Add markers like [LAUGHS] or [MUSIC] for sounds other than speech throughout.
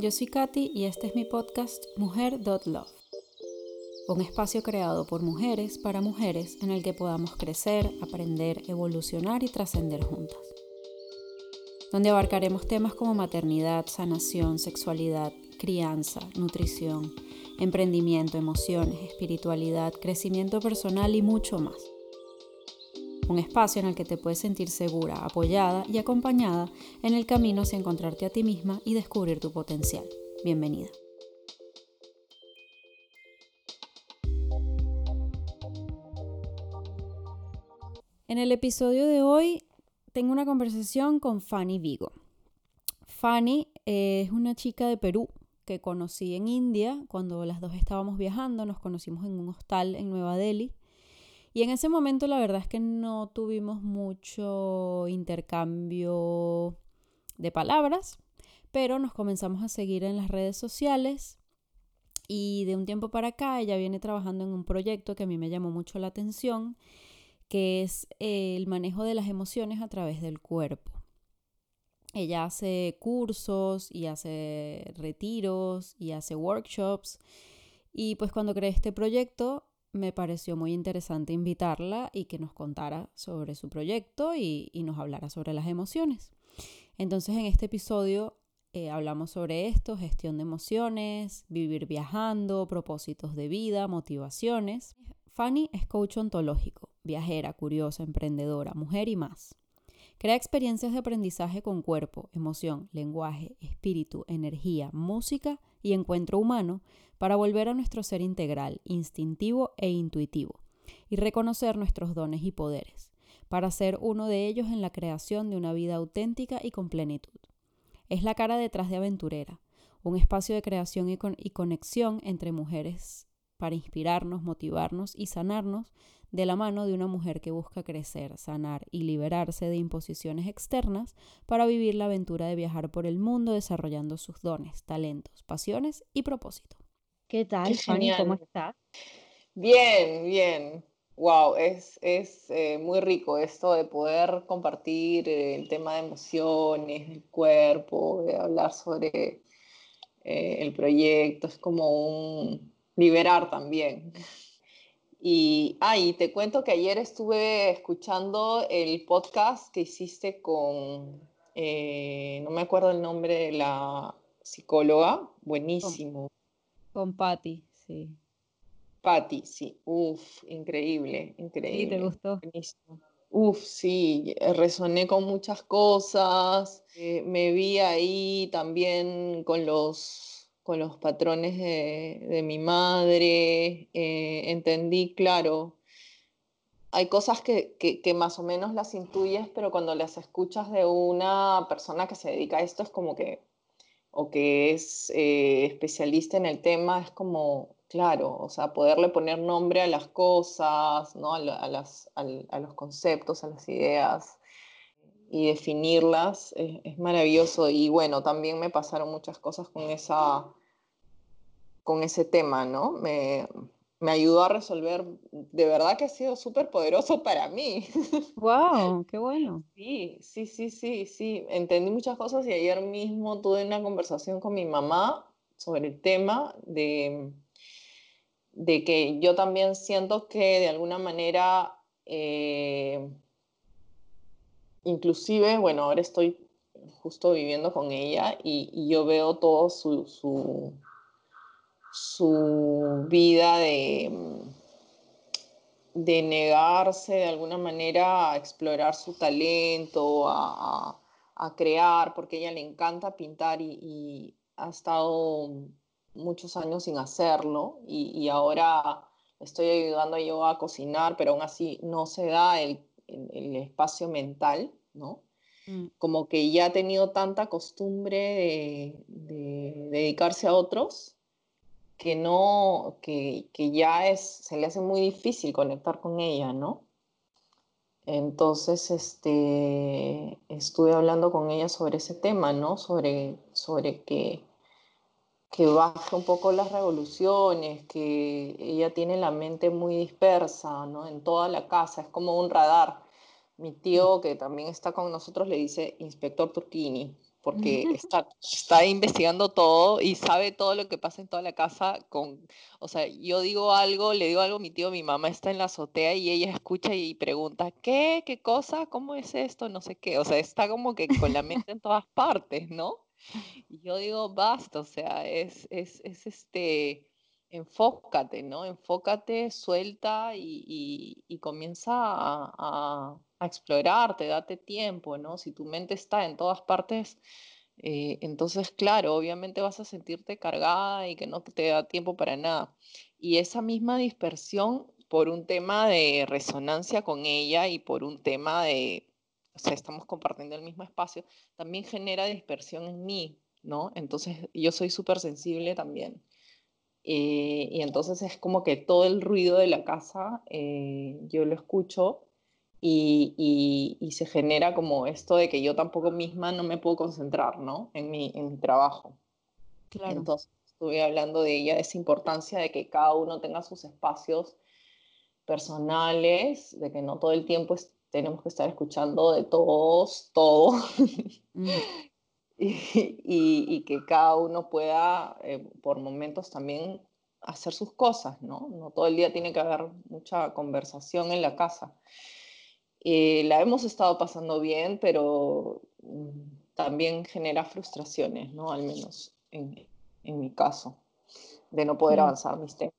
yo soy Katy y este es mi podcast Mujer.love, un espacio creado por mujeres para mujeres en el que podamos crecer, aprender, evolucionar y trascender juntas, donde abarcaremos temas como maternidad, sanación, sexualidad, crianza, nutrición, emprendimiento, emociones, espiritualidad, crecimiento personal y mucho más un espacio en el que te puedes sentir segura, apoyada y acompañada en el camino hacia encontrarte a ti misma y descubrir tu potencial. Bienvenida. En el episodio de hoy tengo una conversación con Fanny Vigo. Fanny es una chica de Perú que conocí en India cuando las dos estábamos viajando, nos conocimos en un hostal en Nueva Delhi y en ese momento la verdad es que no tuvimos mucho intercambio de palabras, pero nos comenzamos a seguir en las redes sociales y de un tiempo para acá ella viene trabajando en un proyecto que a mí me llamó mucho la atención, que es el manejo de las emociones a través del cuerpo. Ella hace cursos y hace retiros y hace workshops. Y pues cuando creé este proyecto me pareció muy interesante invitarla y que nos contara sobre su proyecto y, nos hablara sobre las emociones. Entonces en este episodio eh, hablamos sobre esto, gestión de emociones, vivir viajando, propósitos de vida, motivaciones. Fanny es coach ontológico, viajera, curiosa, emprendedora, mujer y más. Crea experiencias de aprendizaje con cuerpo, emoción, lenguaje, espíritu, energía, música y encuentro humano para volver a nuestro ser integral, instintivo e intuitivo, y reconocer nuestros dones y poderes, para ser uno de ellos en la creación de una vida auténtica y con plenitud. Es la cara detrás de Aventurera, un espacio de creación y, conexión entre mujeres para inspirarnos, motivarnos y sanarnos de la mano de una mujer que busca crecer, sanar y liberarse de imposiciones externas para vivir la aventura de viajar por el mundo desarrollando sus dones, talentos, pasiones y propósito. ¿Qué tal, Fanny? ¿Cómo estás? Bien, bien. Wow, es, es eh, muy rico esto de poder compartir el tema de emociones, el cuerpo, de hablar sobre eh, el proyecto. Es como un liberar también. Y, ah, te cuento que ayer estuve escuchando el podcast que hiciste con, eh, no me acuerdo el nombre de la psicóloga, buenísimo. Con, Patti, sí. Patti, sí, uf, increíble, increíble. Sí, ¿te gustó? Buenísimo. Uf, sí, resoné con muchas cosas, eh, me vi ahí también con los con los patrones de, mi madre, eh, entendí, claro, hay cosas que, más o menos las intuyes, pero cuando las escuchas de una persona que se dedica a esto es como que, o que es eh, especialista en el tema, es como, claro, o sea, poderle poner nombre a las cosas, ¿no? a, las, a los conceptos, a las ideas y definirlas es, maravilloso. Y bueno, también me pasaron muchas cosas con, esa, con ese tema, ¿no? Me, me ayudó a resolver, de verdad que ha sido súper poderoso para mí. [LAUGHS] ¡Wow! ¡Qué bueno! Sí, sí, sí, sí, sí. Entendí muchas cosas y ayer mismo tuve una conversación con mi mamá sobre el tema de, de que yo también siento que de alguna manera... Eh, inclusive, bueno, ahora estoy justo viviendo con ella y, yo veo todo su, su, vida de, de negarse de alguna manera a explorar su talento, a, crear, porque a ella le encanta pintar y, ha estado muchos años sin hacerlo y, ahora estoy ayudando yo a cocinar, pero aún así no se da el el espacio mental, ¿no? Mm. Como que ya ha tenido tanta costumbre de, dedicarse a otros que no, que, ya es, se le hace muy difícil conectar con ella, ¿no? Entonces, este, estuve hablando con ella sobre ese tema, ¿no? Sobre, sobre que que baje un poco las revoluciones, que ella tiene la mente muy dispersa, ¿no? En toda la casa, es como un radar. Mi tío, que también está con nosotros, le dice Inspector Turquini, porque [LAUGHS] está, está investigando todo y sabe todo lo que pasa en toda la casa con, o sea, yo digo algo, le digo algo a mi tío, mi mamá está en la azotea y ella escucha y pregunta, ¿qué? ¿Qué cosa? ¿Cómo es esto? No sé qué, o sea, está como que con la mente en [LAUGHS] todas partes, ¿no? Y yo digo, basta, o sea, es, es, es este, enfócate, ¿no? Enfócate, suelta y, y, comienza a, a, a, explorarte, date tiempo, ¿no? Si tu mente está en todas partes, eh, entonces, claro, obviamente vas a sentirte cargada y que no te da tiempo para nada. Y esa misma dispersión por un tema de resonancia con ella y por un tema de, o sea, estamos compartiendo el mismo espacio, también genera dispersión en mí, ¿no? Entonces, yo soy súper sensible también. Eh, y entonces es como que todo el ruido de la casa eh, yo lo escucho y, y, y, se genera como esto de que yo tampoco misma no me puedo concentrar, ¿no? En mi, en mi trabajo. Claro. Entonces estuve hablando de ella, de esa importancia de que cada uno tenga sus espacios personales, de que no todo el tiempo es, tenemos que estar escuchando de todos, todo. Mm. [LAUGHS] [LAUGHS] y, y, que cada uno pueda eh, por momentos también hacer sus cosas, ¿no? No todo el día tiene que haber mucha conversación en la casa. Eh, la hemos estado pasando bien, pero mm, también genera frustraciones, ¿no? Al menos en, en mi caso, de no poder avanzar mis temas.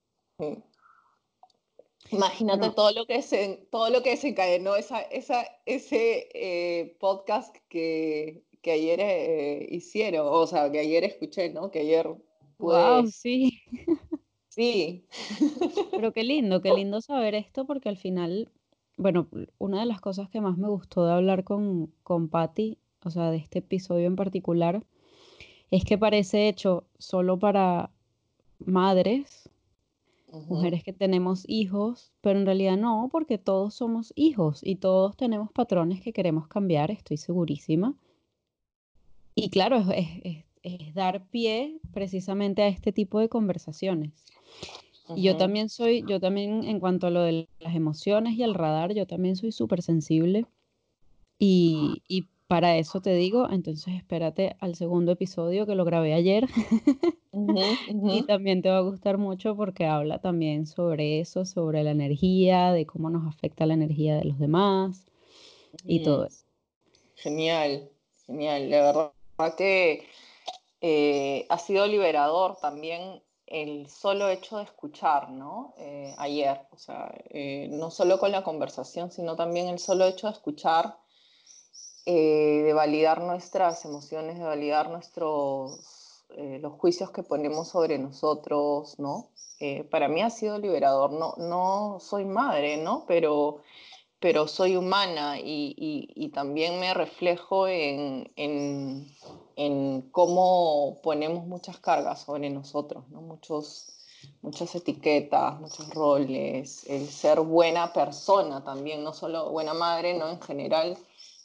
Imagínate no. todo lo que se, todo lo que desencadenó esa, esa, ese eh, podcast que, que ayer eh, hicieron, o sea, que ayer escuché, ¿no? Que ayer. Wow, sí. [LAUGHS] Sí. Pero qué lindo, qué lindo saber esto porque al final, bueno, una de las cosas que más me gustó de hablar con, con Patty, o sea, de este episodio en particular, es que parece hecho solo para madres, uh -huh. mujeres que tenemos hijos, pero en realidad no, porque todos somos hijos y todos tenemos patrones que queremos cambiar, estoy segurísima. Y claro, es, es, es, dar pie precisamente a este tipo de conversaciones. Uh -huh. Y yo también soy, yo también en cuanto a lo de las emociones y el radar, yo también soy súper sensible. Y, y, para eso te digo, entonces espérate al segundo episodio que lo grabé ayer. [LAUGHS] Uh -huh, y también te va a gustar mucho porque habla también sobre eso, sobre la energía, de cómo nos afecta la energía de los demás y todo eso. Genial, genial. La verdad que eh, ha sido liberador también el solo hecho de escuchar, ¿no? Eh, ayer, o sea, eh, no solo con la conversación, sino también el solo hecho de escuchar, de validar nuestras emociones, de validar nuestros, los juicios que ponemos sobre nosotros, ¿no? Para mí ha sido liberador. No, no soy madre, ¿no? Pero pero soy humana y, también me reflejo en, cómo ponemos muchas cargas sobre nosotros, ¿no? Muchos, muchas etiquetas, muchos roles, el ser buena persona también, no solo buena madre, ¿no? En general,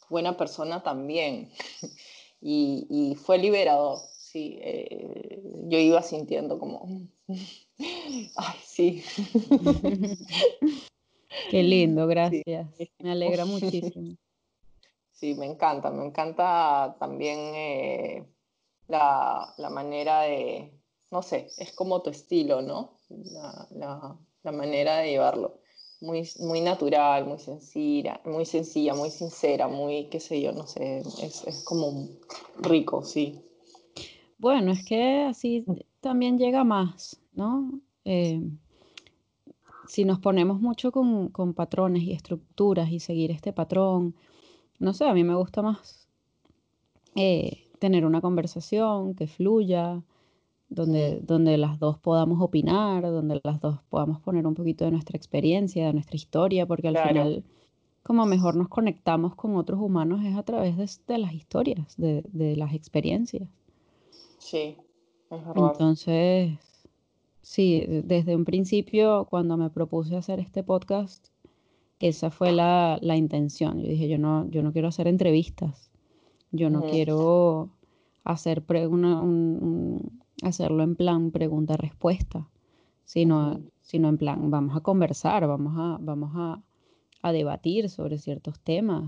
buena persona también. [LAUGHS] Y, y fue liberador, sí. Eh, yo iba sintiendo como, [LAUGHS] ay, sí. [LAUGHS] Qué lindo, [LAUGHS] gracias. Sí. Me alegra muchísimo. [LAUGHS] Sí, me encanta, me encanta también eh, la, la, manera de, no sé, es como tu estilo, ¿no? La, la, la, manera de llevarlo. Muy, muy natural, muy sencilla, muy sencilla, muy sincera, muy, qué sé yo, no sé, es, es como rico, sí. Bueno, es que así también llega más, ¿no? Eh, si nos ponemos mucho con, con, patrones y estructuras y seguir este patrón, no sé, a mí me gusta más eh, tener una conversación que fluya, donde, donde las dos podamos opinar, donde las dos podamos poner un poquito de nuestra experiencia, de nuestra historia, porque al claro. final como mejor nos conectamos con otros humanos es a través de, de las historias, de, de, las experiencias. Sí, es verdad. Entonces, Sí, desde un principio, cuando me propuse hacer este podcast, esa fue la, la intención. Yo dije, yo no, yo no quiero hacer entrevistas, yo no quiero hacer una, un, un, hacerlo en plan pregunta-respuesta, sino, sino en plan, vamos a conversar, vamos a, vamos a, a debatir sobre ciertos temas,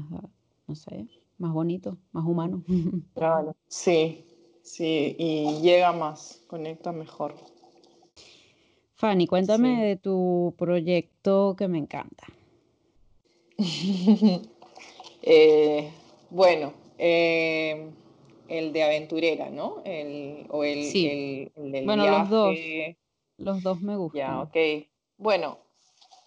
no sé. más bonito, más humano. [LAUGHS] Claro, sí, sí, y llega más, conecta mejor. Fanny, cuéntame de tu proyecto que me encanta. [LAUGHS] Eh, bueno, eh, el de aventurera, ¿no? El, o el, sí. el, del bueno, viaje. los dos. Los dos me gustan. Ya, ok. Bueno,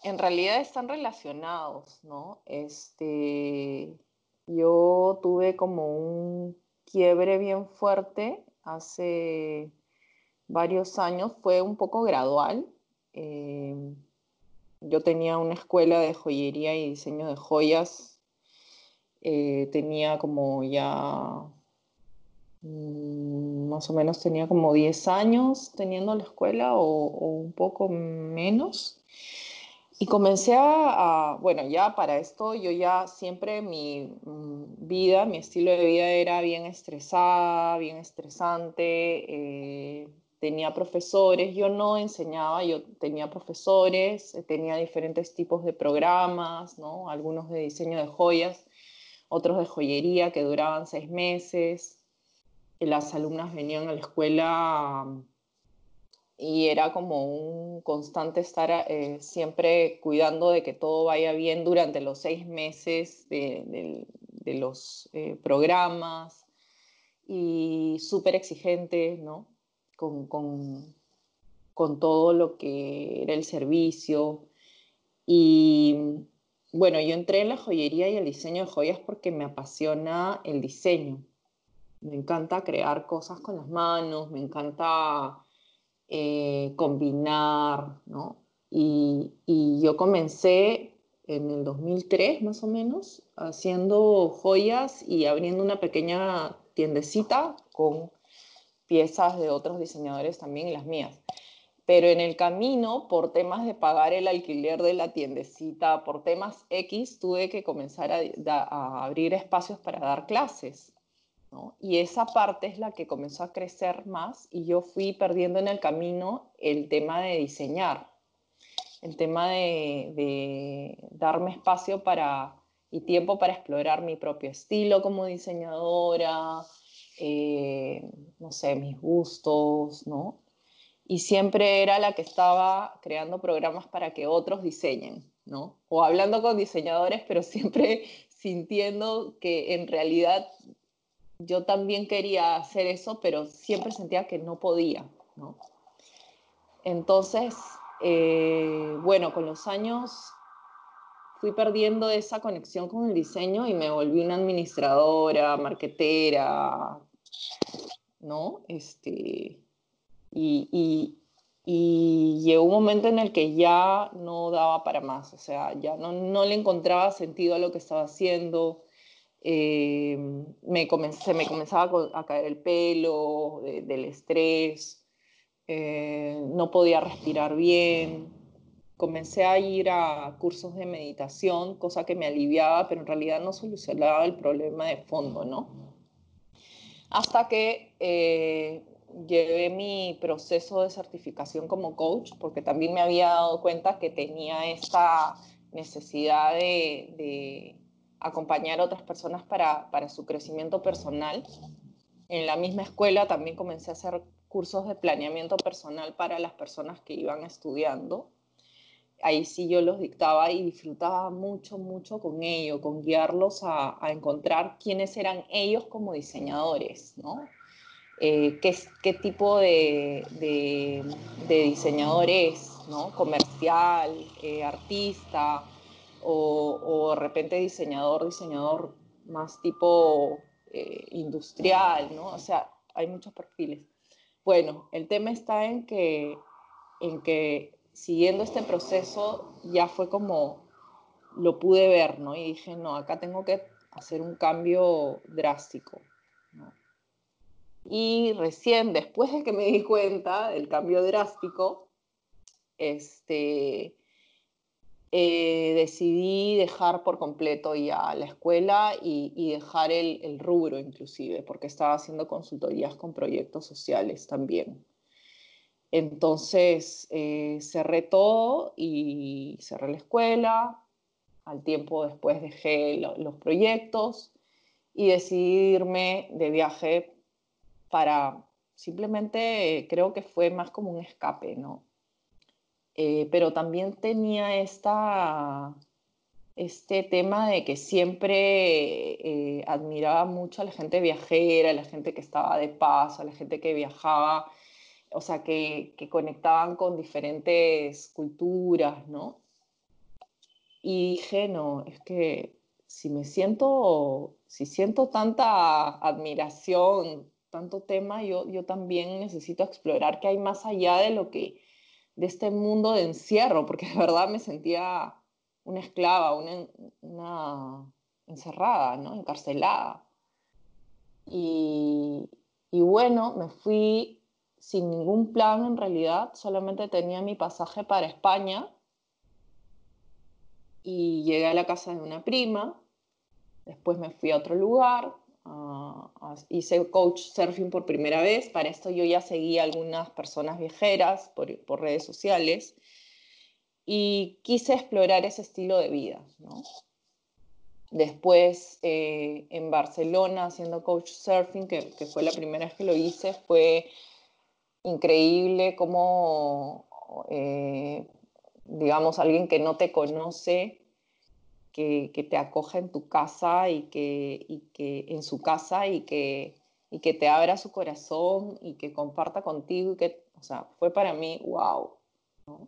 en realidad están relacionados, ¿no? Este, yo tuve como un quiebre bien fuerte hace varios años, fue un poco gradual. Eh, yo tenía una escuela de joyería y diseño de joyas. Eh, tenía como ya, mm, más o menos tenía como 10 años teniendo la escuela o, un poco menos. Y comencé a, bueno, ya para esto yo ya siempre mi mm, vida, mi estilo de vida era bien estresada, bien estresante. Eh, tenía profesores, yo no enseñaba, yo tenía profesores, eh, tenía diferentes tipos de programas, ¿no? algunos de diseño de joyas, otros de joyería que duraban seis meses. Las alumnas venían a la escuela y era como un constante estar eh, siempre cuidando de que todo vaya bien durante los seis meses de, los eh, programas y súper exigente, ¿no? Con, con, con, todo lo que era el servicio. Y bueno, yo entré en la joyería y el diseño de joyas porque me apasiona el diseño. Me encanta crear cosas con las manos, me encanta eh, combinar, ¿no? Y, yo comencé en el 2003 más o menos haciendo joyas y abriendo una pequeña tiendecita con piezas de otros diseñadores también las mías. Pero en el camino, por temas de pagar el alquiler de la tiendecita, por temas X, tuve que comenzar a abrir espacios para dar clases. Y esa parte es la que comenzó a crecer más y yo fui perdiendo en el camino el tema de diseñar, el tema de, darme espacio para, y tiempo para explorar mi propio estilo como diseñadora, eh, no sé, mis gustos, ¿no? Y siempre era la que estaba creando programas para que otros diseñen, ¿no? O hablando con diseñadores, pero [LAUGHS] siempre sintiendo que en realidad yo también quería hacer eso, pero siempre sentía que no podía, ¿no? Entonces, eh, bueno, con los años fui perdiendo esa conexión con el diseño y me volví una administradora, marquetera, ¿no? Este, y, y, y, llegó un momento en el que ya no daba para más, o sea, ya no, no le encontraba sentido a lo que estaba haciendo eh, me se me comenzaba a caer el pelo del estrés, eh, no podía respirar bien. Comencé a ir a cursos de meditación, cosa que me aliviaba, pero en realidad no solucionaba el problema de fondo, ¿no? Hasta que eh, llevé mi proceso de certificación como coach, porque también me había dado cuenta que tenía esta necesidad de acompañar a otras personas para, para su crecimiento personal. En la misma escuela también comencé a hacer cursos de planeamiento personal para las personas que iban estudiando. Ahí sí yo los dictaba y disfrutaba mucho, mucho con ello, con guiarlos a, encontrar quiénes eran ellos como diseñadores, ¿no? Eh, qué, qué, tipo de, de, de, diseñador es, ¿no? Comercial, eh, artista, o, de repente diseñador, diseñador más tipo eh, industrial, ¿no? O sea, hay muchos perfiles. Bueno, el tema está en que, en que siguiendo este proceso ya fue como lo pude ver, ¿no? Y dije, no, acá tengo que hacer un cambio drástico. Y recién después de que me di cuenta del cambio drástico, este, eh, decidí dejar por completo ya la escuela y, dejar el, rubro inclusive, porque estaba haciendo consultorías con proyectos sociales también. Entonces eh, cerré todo y cerré la escuela. Al tiempo después dejé los proyectos y decidirme de viaje para simplemente, creo que fue más como un escape, ¿no? Eh, pero también tenía esta, este tema de que siempre eh, admiraba mucho a la gente viajera, a la gente que estaba de paso, a la gente que viajaba, o sea, que, que conectaban con diferentes culturas, ¿no? Y dije, no, es que si me siento, si siento tanta admiración, tanto tema, yo, yo también necesito explorar qué hay más allá de lo que, de este mundo de encierro, porque de verdad me sentía una esclava, una, una encerrada, ¿no? Encarcelada. Y, y bueno, me fui sin ningún plan en realidad, solamente tenía mi pasaje para España y llegué a la casa de una prima, después me fui a otro lugar, uh, hice coach surfing por primera vez, para esto yo ya seguía algunas personas viajeras por, por redes sociales y quise explorar ese estilo de vida. ¿no? Después eh, en Barcelona haciendo coach surfing, que, que, fue la primera vez que lo hice, fue increíble cómo eh, digamos, alguien que no te conoce, que, que, te acoja en tu casa y que, y que en su casa y que, y que te abra su corazón y que comparta contigo y que, o sea, fue para mí, wow, ¿no?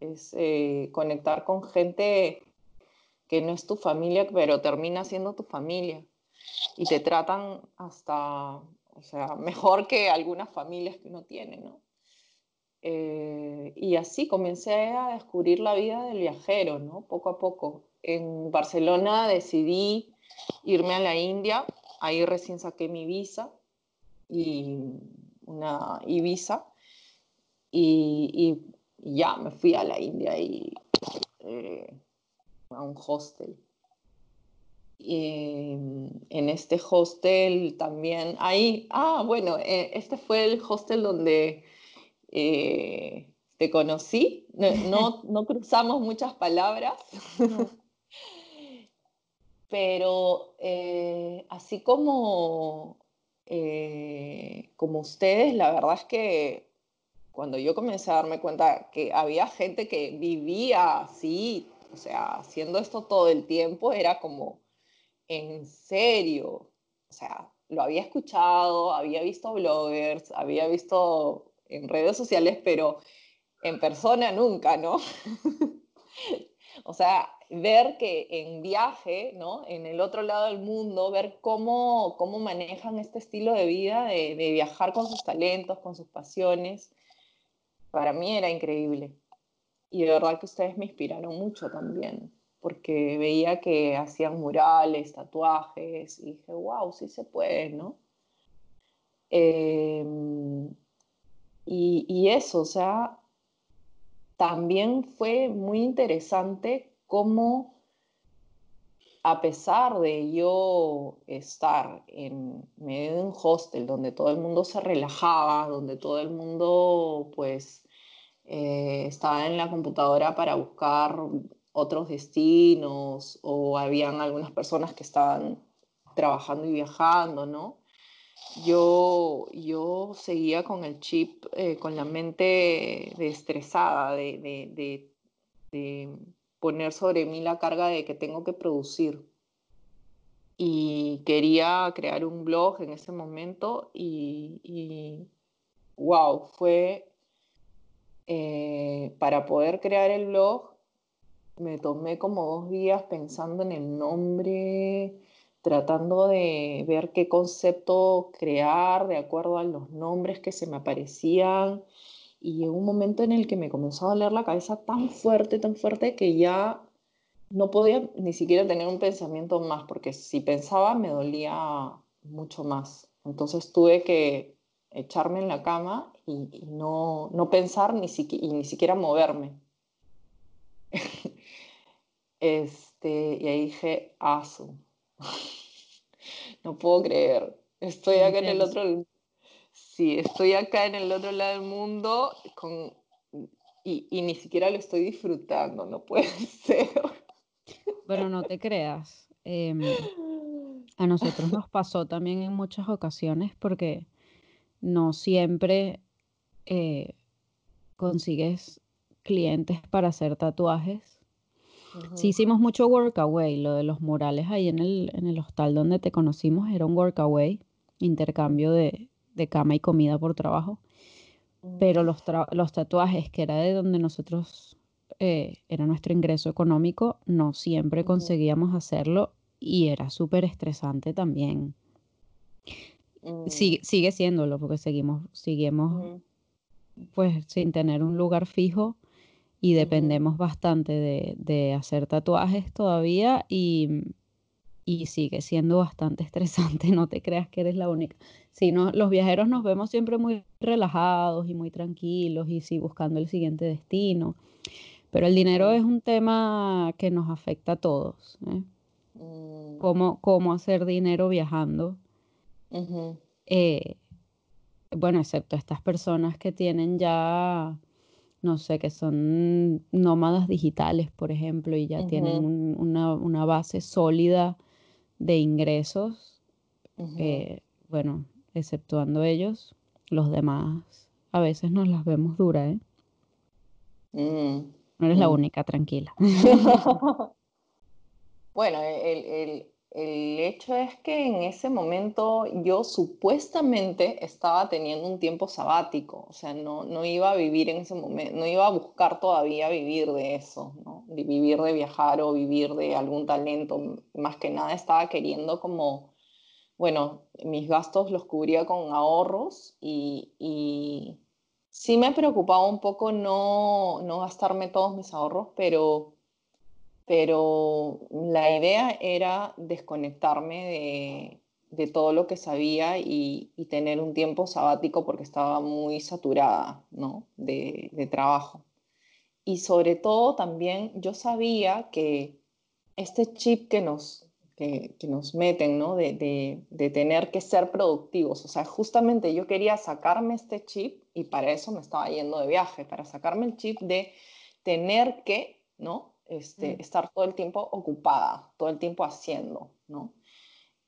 es eh, conectar con gente que no es tu familia, pero termina siendo tu familia y te tratan hasta, o sea, [LAUGHS] mejor que algunas familias que uno tiene, ¿no? Eh, y así comencé a descubrir la vida del viajero, ¿no? Poco a poco. En Barcelona decidí irme a la India, ahí recién saqué mi visa, y una y, y, ya me fui a la India y eh, a un hostel. Y en este hostel también, ahí, ah, bueno, eh, este fue el hostel donde eh, te conocí, no, [LAUGHS] no, cruzamos muchas palabras, [LAUGHS] pero eh, así como, como ustedes, la verdad es que cuando yo comencé a darme cuenta que había gente que vivía así, o sea, haciendo esto todo el tiempo, era como, en serio, o sea, lo había escuchado, había visto bloggers, había visto en redes sociales, pero en persona nunca, ¿no? [LAUGHS] o sea, ver que en viaje, ¿no? En el otro lado del mundo, ver cómo, cómo manejan este estilo de vida, de, de viajar con sus talentos, con sus pasiones, para mí era increíble. Y de verdad que ustedes me inspiraron mucho también, porque veía que hacían murales, tatuajes, y dije, wow, sí se puede, ¿no? Eh, y, y, eso, o sea, también fue muy interesante cómo, a pesar de yo estar en medio de un hostel donde todo el mundo se relajaba, donde todo el mundo pues eh, estaba en la computadora para buscar otros destinos o habían algunas personas que estaban trabajando y viajando, ¿no? yo, yo seguía con el chip, eh, con la mente estresada, de, de, de, de, poner sobre mí la carga de que tengo que producir. Y quería crear un blog en ese momento y, y wow, fue eh, para poder crear el blog, me tomé como dos días pensando en el nombre, tratando de ver qué concepto crear de acuerdo a los nombres que se me aparecían. Y llegó un momento en el que me comenzó a doler la cabeza tan fuerte, tan fuerte, que ya no podía ni siquiera tener un pensamiento más, porque si pensaba me dolía mucho más. Entonces tuve que echarme en la cama y, y no, no, pensar ni y ni siquiera moverme. [LAUGHS] este, y ahí dije, asu. [LAUGHS] no puedo creer. Estoy acá en el otro Sí, estoy acá en el otro lado del mundo con, y, y ni siquiera lo estoy disfrutando, no puede [LAUGHS] ser. Pero no te creas. Eh, [LAUGHS] A nosotros nos pasó también en muchas ocasiones porque no siempre eh, consigues clientes para hacer tatuajes. Sí hicimos mucho workaway, lo de los murales ahí en el, en el hostal donde te conocimos era un workaway, intercambio de, cama y comida por trabajo. Pero los, los tatuajes, que era de donde nosotros eh, era nuestro ingreso económico, no siempre conseguíamos hacerlo y era súper estresante también. Mm. Sigue, sigue siéndolo porque seguimos, seguimos pues sin tener un lugar fijo y dependemos bastante de, hacer tatuajes todavía y, sigue siendo bastante [LAUGHS] estresante, no te creas que eres la única. Si no, los viajeros nos vemos siempre muy relajados y muy tranquilos y sí buscando el siguiente destino, pero el dinero es un tema que nos afecta a todos. ¿eh? Mm. ¿Cómo, hacer dinero viajando? Eh, bueno, excepto estas personas que tienen ya, no sé, que son nómadas digitales, por ejemplo, y ya tienen una, base sólida de ingresos. Eh, bueno, exceptuando ellos, los demás a veces nos las vemos duras, ¿eh? Mm, no eres la mm. única, tranquila. [LAUGHS] bueno, el, el hecho es que en ese momento yo supuestamente estaba teniendo un tiempo sabático, o sea, no, no iba a vivir en ese momento, no iba a buscar todavía vivir de eso, ¿no? de vivir de viajar o vivir de algún talento, más que nada estaba queriendo como, bueno, mis gastos los cubría con ahorros y, y sí me preocupaba un poco no, no gastarme todos mis ahorros, pero pero la idea era desconectarme de, todo lo que sabía y, tener un tiempo sabático porque estaba muy saturada de, trabajo. Y sobre todo también yo sabía que este chip que nos, que, nos meten, ¿no? De, de, tener que ser productivos, o sea, justamente yo quería sacarme este chip y para eso me estaba yendo de viaje, para sacarme el chip de tener que, ¿no? Este, mm. estar todo el tiempo ocupada, todo el tiempo haciendo, ¿no?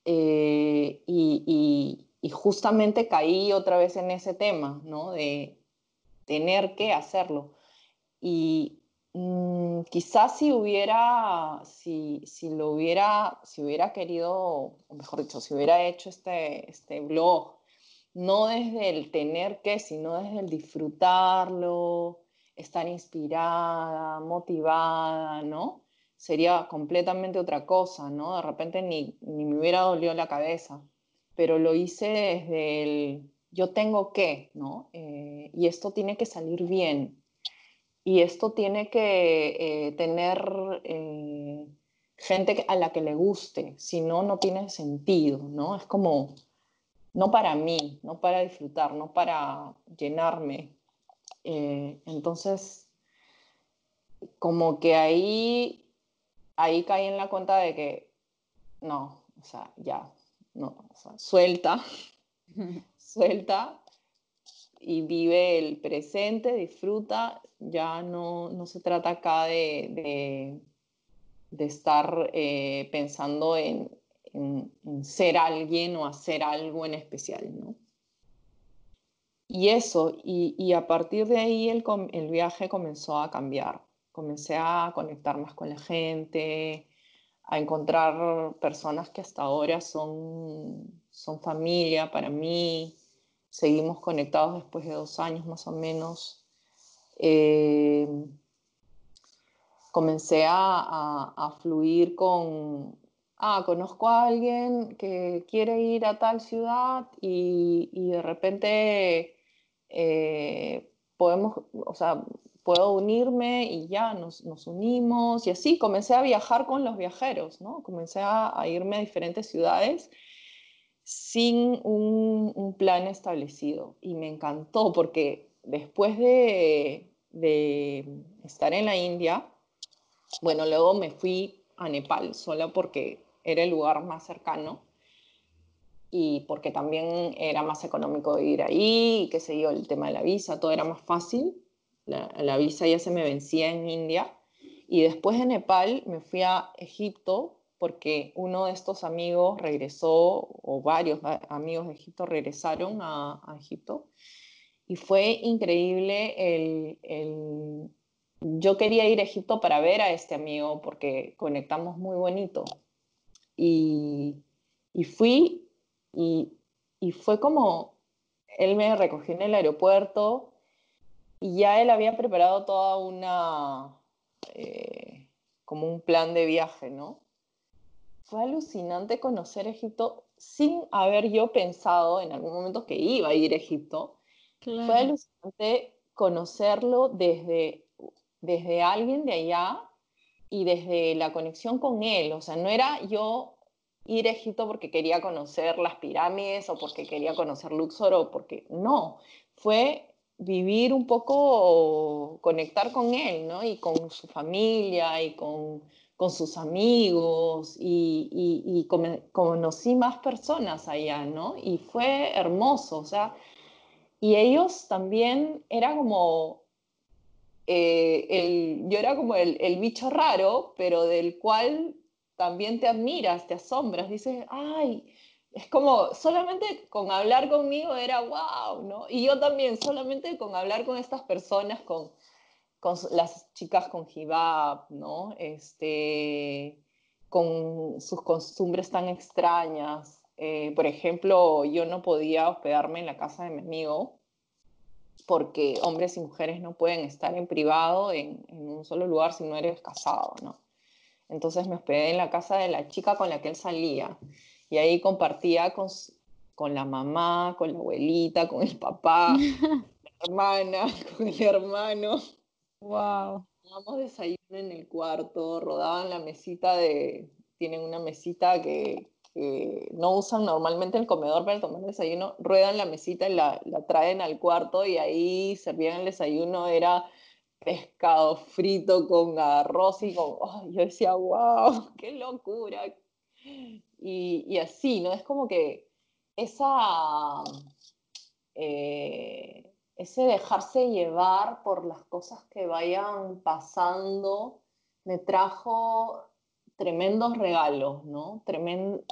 Eh, y, justamente caí otra vez en ese tema, ¿no? De tener que hacerlo. Y mm, quizás si hubiera, si, si, lo hubiera, si hubiera querido, o mejor dicho, si hubiera hecho este, este blog, no desde el tener que, sino desde el disfrutarlo, estar inspirada, motivada, ¿no? Sería completamente otra cosa, ¿no? De repente ni, me hubiera dolido la cabeza, pero lo hice desde el yo tengo que, ¿no? Eh, y esto tiene que salir bien. Y esto tiene que eh, tener eh, gente a la que le guste, si no, no tiene sentido, ¿no? Es como, no para mí, no para disfrutar, no para llenarme, eh, entonces, como que ahí, ahí caí en la cuenta de que no, o sea, ya, no, o sea, suelta, [LAUGHS] [LAUGHS] suelta y vive el presente, disfruta, ya no, no se trata acá de, de, estar eh, pensando en, en, en, ser alguien o hacer algo en especial, ¿no? Y eso, y, a partir de ahí el, viaje comenzó a cambiar. Comencé a conectar más con la gente, a encontrar personas que hasta ahora son, son familia para mí. Seguimos conectados después de dos años más o menos. Eh, comencé a, fluir con, ah, conozco a alguien que quiere ir a tal ciudad y, y de repente eh, podemos, o sea, puedo unirme y ya nos, nos, unimos y así comencé a viajar con los viajeros, ¿no? Comencé a, irme a diferentes ciudades sin un, un, plan establecido y me encantó porque después de, de estar en la India, bueno, luego me fui a Nepal sola porque era el lugar más cercano y porque también era más económico ir ahí, y qué sé yo, el tema de la visa, todo era más fácil. La, visa ya se me vencía en India. Y después de Nepal me fui a Egipto porque uno de estos amigos regresó, o varios amigos de Egipto regresaron a, Egipto, y fue increíble el, Yo quería ir a Egipto para ver a este amigo porque conectamos muy bonito. Y, fui y, y fue como... Él me recogió en el aeropuerto y ya él había preparado toda una... Eh, como un plan de viaje, ¿no? fue alucinante conocer Egipto sin haber yo pensado en algún momento que iba a ir a Egipto. Fue alucinante conocerlo desde, desde alguien de allá y desde la conexión con él. O sea, no era yo ir a Egipto porque quería conocer las pirámides o porque quería conocer Luxor o porque no, fue vivir un poco, conectar con él, ¿no? Y con su familia y con con sus amigos y, conocí más personas allá, ¿no? Y fue hermoso, o sea, y ellos también era como, eh, el, yo era como el, el, bicho raro, pero del cual también te admiras, te asombras, dices, ay, es como solamente con hablar conmigo era wow, ¿no? Y yo también, solamente con hablar con estas personas, con con las chicas con hijab, ¿no? Este, con sus costumbres tan extrañas. Eh, por ejemplo, yo no podía hospedarme en la casa de mi amigo porque hombres y mujeres no pueden estar en privado en, un solo lugar si no eres casado, ¿no? Entonces me hospedé en la casa de la chica con la que él salía y ahí compartía con, con la mamá, con la abuelita, con el papá, [LAUGHS] la hermana, [LAUGHS] con el hermano. Wow. Tomamos desayuno en el cuarto, rodaban la mesita de, tienen una mesita que, no usan normalmente el comedor para tomar desayuno, ruedan la mesita y la, traen al cuarto y ahí servían el desayuno, era pescado frito con arroz y con, yo decía, wow, [LAUGHS] qué locura. Y, así, ¿no? Es como que esa... Eh, ese dejarse llevar por las cosas que vayan pasando me trajo tremendos regalos, ¿no? tremendos,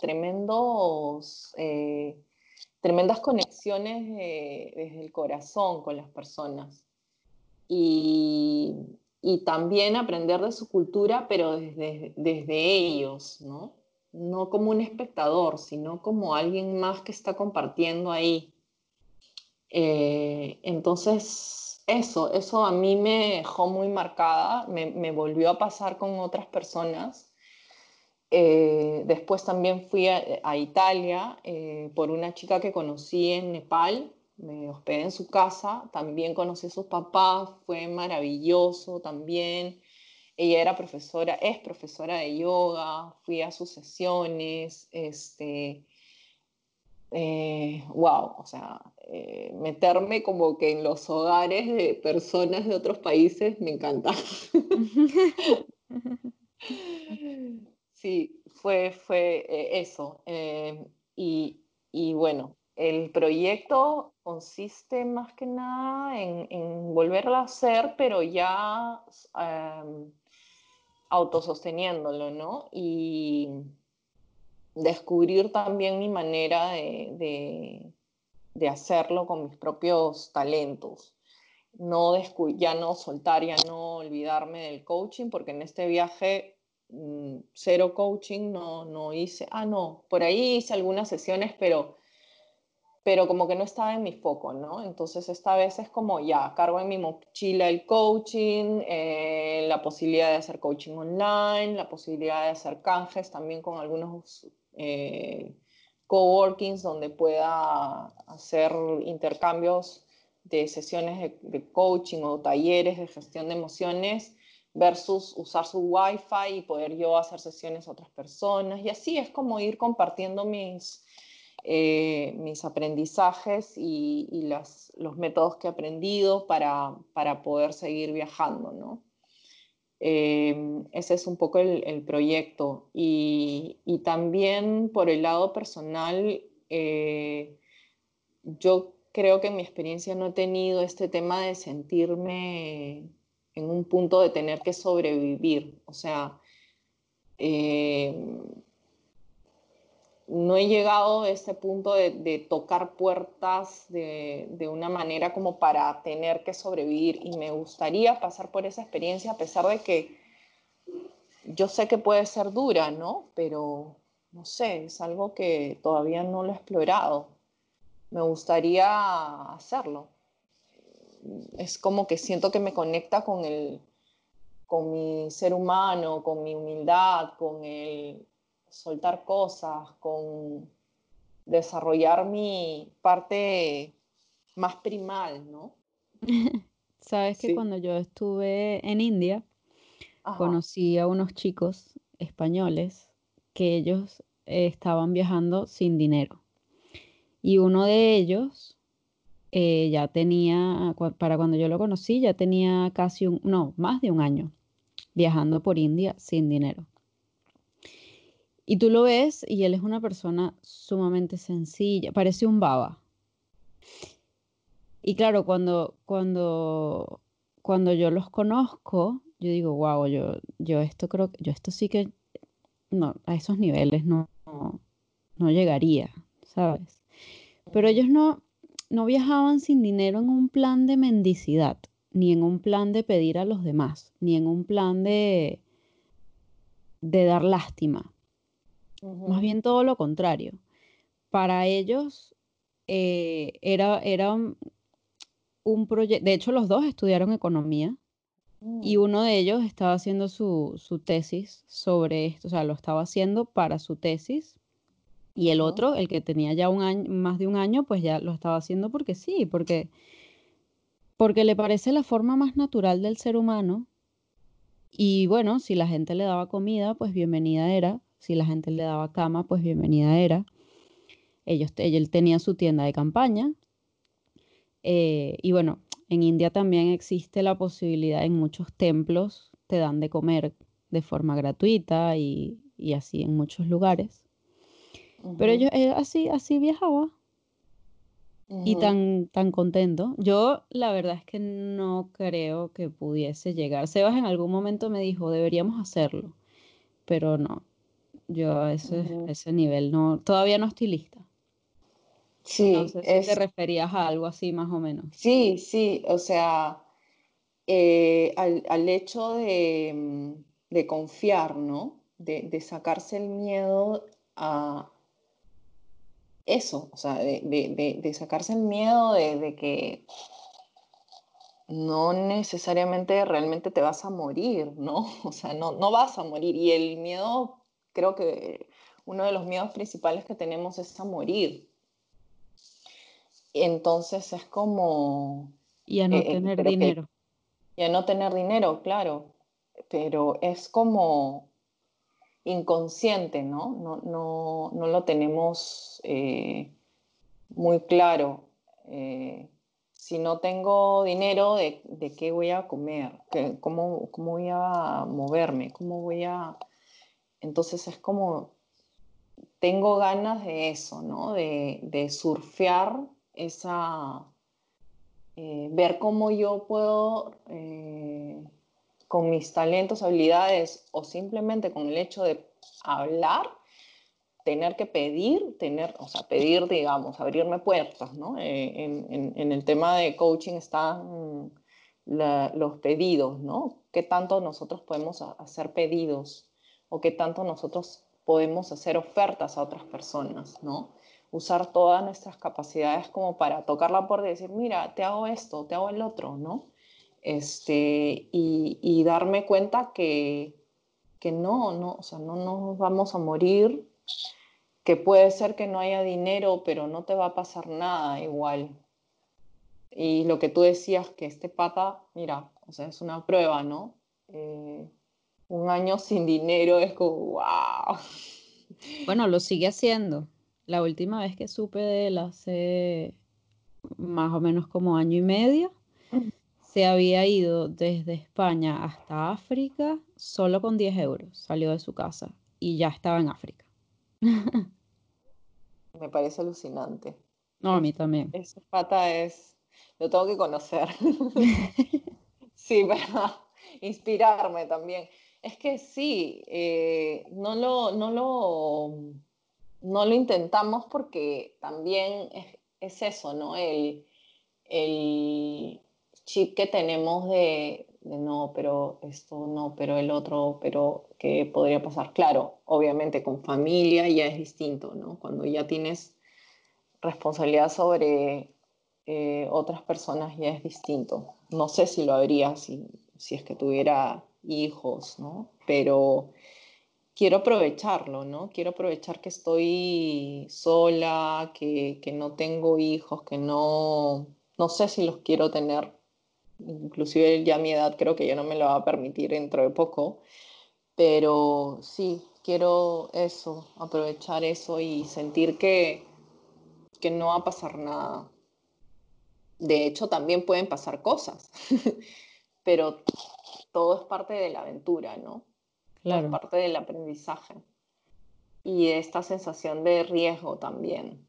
eh, tremendas conexiones desde el corazón con las personas. Y, también aprender de su cultura, pero desde, desde ellos, ¿no? No como un espectador, sino como alguien más que está compartiendo ahí. Eh, entonces, eso, eso a mí me dejó muy marcada, me, volvió a pasar con otras personas. Eh, después también fui a, Italia eh, por una chica que conocí en Nepal, me hospedé en su casa, también conocí a sus papás, fue maravilloso también. Ella era profesora, es profesora de yoga, fui a sus sesiones, este, wow, o sea, eh, meterme como que en los hogares de personas de otros países me encanta. [LAUGHS] sí, fue, fue eh, eso. Eh, y, y, bueno, el proyecto consiste más que nada en, en volverlo a hacer, pero ya em, autososteniéndolo, ¿no? Y descubrir también mi manera de de hacerlo con mis propios talentos. No ya no soltar, ya no olvidarme del coaching, porque en este viaje mm, cero coaching no, no hice. Ah, no, por ahí hice algunas sesiones, pero, pero como que no estaba en mi foco, ¿no? Entonces esta vez es como ya, cargo en mi mochila el coaching, eh, la posibilidad de hacer coaching online, la posibilidad de hacer canjes también con algunos... Eh, coworkings donde pueda hacer intercambios de sesiones de, coaching o talleres de gestión de emociones versus usar su wifi y poder yo hacer sesiones a otras personas. Y así es como ir compartiendo mis, eh, mis aprendizajes y, los métodos que he aprendido para, para poder seguir viajando, ¿no? Em, ese es un poco el, proyecto. Y, también por el lado personal, eh, yo creo que en mi experiencia no he tenido este tema de sentirme en un punto de tener que sobrevivir. O sea, eh, no he llegado a ese punto de, tocar puertas de, de, una manera como para tener que sobrevivir y me gustaría pasar por esa experiencia a pesar de que yo sé que puede ser dura, ¿no? Pero no sé, es algo que todavía no lo he explorado. Me gustaría hacerlo. Es como que siento que me conecta con el, con mi ser humano, con mi humildad, con el soltar cosas, con desarrollar mi parte más primal, ¿no? [LAUGHS] Sabes que cuando yo estuve en India, conocí a unos chicos españoles que ellos eh, estaban viajando sin dinero. Y uno de ellos eh, ya tenía, para cuando yo lo conocí, ya tenía casi un, no, más de un año viajando por India sin dinero. Y tú lo ves y él es una persona sumamente sencilla, parece un baba. Y claro, cuando, cuando, cuando yo los conozco, yo digo, wow, yo, yo esto creo que, yo esto sí que, no, a esos niveles no, no, llegaría, ¿sabes? Pero ellos no, no viajaban sin dinero en un plan de mendicidad ni en un plan de pedir a los demás, ni en un plan de, de dar lástima. Más bien todo lo contrario. Para ellos eh, era, era un, proyecto, de hecho los dos estudiaron economía y mm. uno de ellos estaba haciendo su, su, tesis sobre esto, o sea, lo estaba haciendo para su tesis y el otro, el que tenía ya un año, más de un año, pues ya lo estaba haciendo porque sí, porque porque le parece la forma más natural del ser humano. Y bueno, si la gente le daba comida, pues bienvenida era. Si la gente le daba cama, pues bienvenida era. Ellos, él tenía su tienda de campaña. Eh, y bueno, en India también existe la posibilidad, en muchos templos te dan de comer de forma gratuita y, así en muchos lugares. Pero ellos, eh, así, así viajaba y tan, tan contento. Yo la verdad es que no creo que pudiese llegar. Sebas en algún momento me dijo, deberíamos hacerlo, pero no, yo a ese, ese nivel no, todavía no estoy lista. Sí, no sé si te referías a algo así más o menos. Sí, sí, o sea, eh, al, hecho de, mm, de, confiar, ¿no? De, de sacarse el miedo a, eso, o sea, de, sacarse el miedo de, que no necesariamente realmente te vas a morir, ¿no? [LAUGHS] O sea, no, no vas a morir. Y el miedo, creo que uno de los miedos principales que tenemos es a morir. Entonces es como... Y a no eh, eh, tener dinero. y a no tener dinero, claro. Pero es como inconsciente, ¿no? No, no, lo tenemos eh, muy claro. Eh, si no tengo dinero, ¿de, qué voy a comer? cómo, voy a moverme? ¿Cómo voy a...? Entonces es como, tengo ganas de eso, ¿no? De, surfear esa... Eh, ver cómo yo puedo con mis talentos, habilidades o simplemente con el hecho de hablar, tener que pedir, tener, o sea, pedir, digamos, abrirme puertas, ¿no? Eh, en, el tema de coaching están los pedidos, ¿no? ¿Qué tanto nosotros podemos hacer pedidos o qué tanto nosotros podemos hacer ofertas a otras personas, ¿no? Usar todas nuestras capacidades como para tocar la puerta y decir, mira, te hago esto, te hago el otro, ¿no? este, y, darme cuenta que, que no, no, o sea, no nos vamos a morir, que puede ser que no haya dinero, pero no te va a pasar nada igual. Y lo que tú decías, que este pata, mira, o sea, es una prueba, ¿no? Eh, un año sin dinero es como, wow. Bueno, lo sigue haciendo. La última vez que supe de él hace más o menos como año y medio, se había ido desde España hasta África solo con 10 euros. Salió de su casa y ya estaba en África. Me parece alucinante. No, a mí también. Ese pata es, lo tengo que conocer. [LAUGHS] sí, [LAUGHS] para inspirarme también. Es que sí, eh, no, lo, no, lo, no lo intentamos porque también es, eso, ¿no? El, el chip que tenemos de, no, pero esto no, pero el otro, pero ¿qué podría pasar? Claro, obviamente con familia ya es distinto, ¿no? Cuando ya tienes responsabilidad sobre eh, otras personas ya es distinto. No sé si lo habría si, si es que tuviera hijos, ¿no? Pero quiero aprovecharlo, ¿no? Quiero aprovechar que estoy sola, que, que no tengo hijos, que no, no sé si los quiero tener. Inclusive ya mi edad creo que ya no me lo va a permitir dentro de poco. Pero sí, quiero eso, aprovechar eso y sentir que, que no va a pasar nada. De hecho, también pueden pasar cosas, [LAUGHS] pero todo es parte de la aventura, ¿no? Claro. es parte del aprendizaje. Y esta sensación de riesgo también,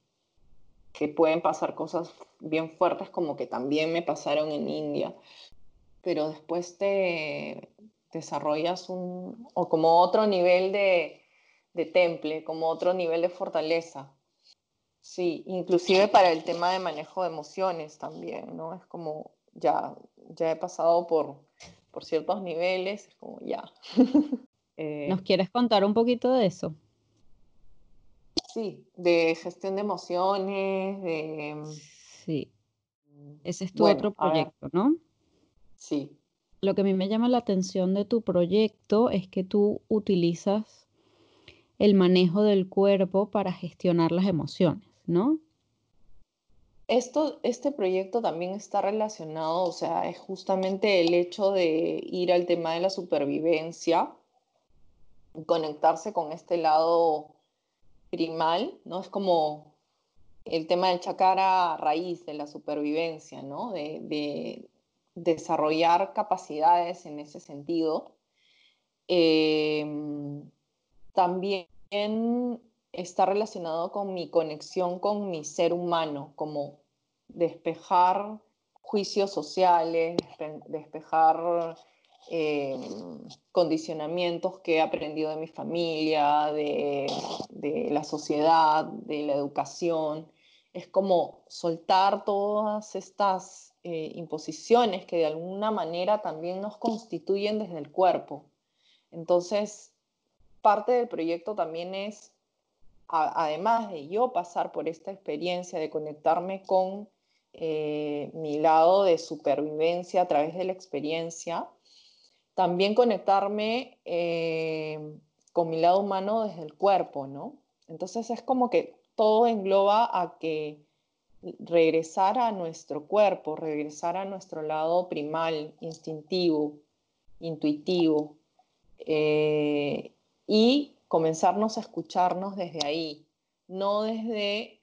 que pueden pasar cosas bien fuertes como que también me pasaron en India, pero después te desarrollas un, o como otro nivel de, de temple, como otro nivel de fortaleza. Sí, inclusive para el tema de manejo de emociones también, ¿no? Es como, ya, ya he pasado por, por ciertos niveles, es como, ya. [LAUGHS] Eh, ¿Nos quieres contar un poquito de eso? Sí, de gestión de emociones, de... Sí, ese es tu otro proyecto, ¿no? Sí. Lo que a mí me llama la atención de tu proyecto es que tú utilizas el manejo del cuerpo para gestionar las emociones, ¿no? Esto, este proyecto también está relacionado, o sea, es justamente el hecho de ir al tema de la supervivencia, conectarse con este lado primal, ¿no? Es como el tema del chacara raíz de la supervivencia, ¿no? De, desarrollar capacidades en ese sentido. Em, también está relacionado con mi conexión con mi ser humano, como despejar juicios sociales, despejar eh, condicionamientos que he aprendido de mi familia, de, la sociedad, de la educación. Es como soltar todas estas eh, imposiciones que de alguna manera también nos constituyen desde el cuerpo. Entonces, parte del proyecto también es, además de yo pasar por esta experiencia de conectarme con eh, mi lado de supervivencia a través de la experiencia, también conectarme eh, con mi lado humano desde el cuerpo, ¿no? Entonces es como que todo engloba a que regresar a nuestro cuerpo, regresar a nuestro lado primal, instintivo, intuitivo, eh, y comenzarnos a escucharnos desde ahí, no desde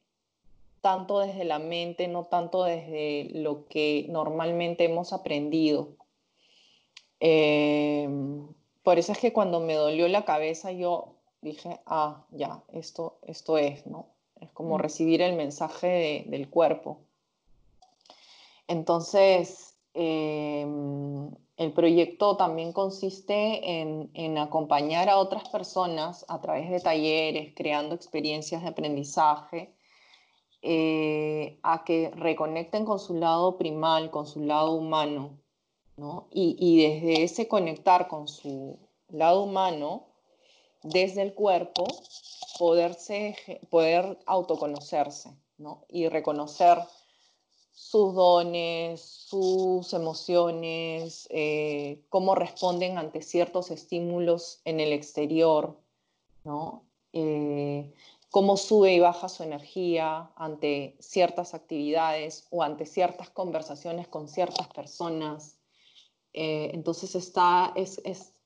tanto desde la mente, no tanto desde lo que normalmente hemos aprendido. Eh, por eso es que cuando me dolió la cabeza yo dije, ah, ya, esto, esto es, ¿no? Es como mm. recibir el mensaje del cuerpo. Entonces, em, el proyecto también consiste en, acompañar a otras personas a través de talleres, creando experiencias de aprendizaje, eh, a que reconecten con su lado primal, con su lado humano, ¿no? y, desde ese conectar con su lado humano, desde el cuerpo, poderse, poder autoconocerse ¿no? y reconocer sus dones, sus emociones, eh, cómo responden ante ciertos estímulos en el exterior, ¿no? Eh, cómo sube y baja su energía ante ciertas actividades o ante ciertas conversaciones con ciertas personas. Eh, entonces está, es,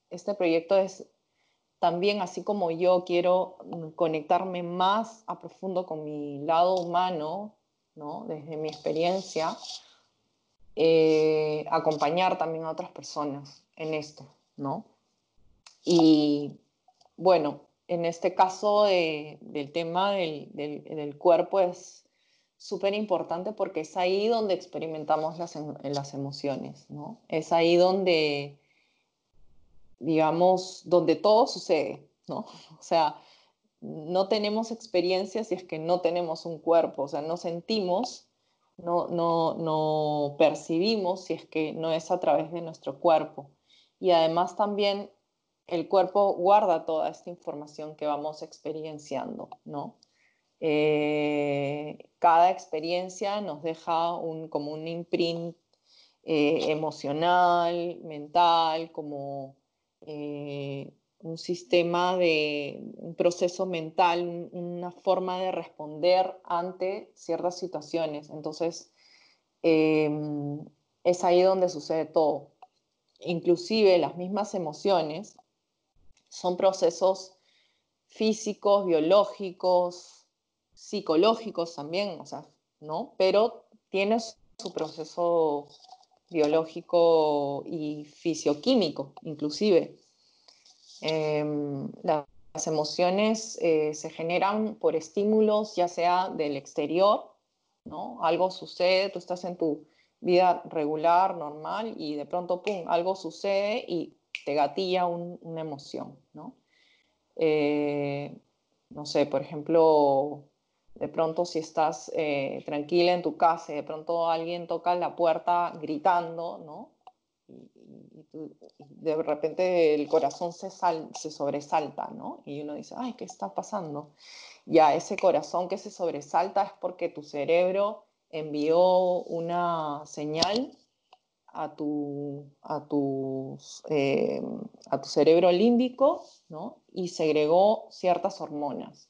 este proyecto es también, así como yo quiero conectarme más a profundo con mi lado humano, desde mi experiencia, eh, acompañar también a otras personas en esto, ¿no? Y bueno, en este caso del tema del, cuerpo es súper importante porque es ahí donde experimentamos las, las emociones, ¿no? Es ahí donde digamos, donde todo sucede, ¿no? [LAUGHS] O sea, no tenemos experiencias si es que no tenemos un cuerpo, o sea, no sentimos, no, no, no percibimos si es que no es a través de nuestro cuerpo. Y además también el cuerpo guarda toda esta información que vamos experienciando, ¿no? Eh, cada experiencia nos deja un, como un imprint eh, emocional, mental, como eh, un sistema de un proceso mental, una forma de responder ante ciertas situaciones. Entonces, em, es ahí donde sucede todo. Inclusive las mismas emociones son procesos físicos, biológicos, psicológicos también, o sea, ¿no? Pero tiene su proceso biológico y fisioquímico, inclusive. Em, las emociones eh, se generan por estímulos, ya sea del exterior, ¿no? Algo sucede, tú estás en tu vida regular, normal, y de pronto, ¡pum!, algo sucede y te gatilla una emoción, ¿no? Eh, no sé, por ejemplo, de pronto si estás eh, tranquila en tu casa y de pronto alguien toca la puerta gritando, ¿no? y, de repente el corazón se, se sobresalta, ¿no? Y uno dice, ay, ¿qué está pasando? Ya ese corazón que se sobresalta es porque tu cerebro envió una señal a tu, a eh, a tu cerebro límbico, ¿no? Y segregó ciertas hormonas.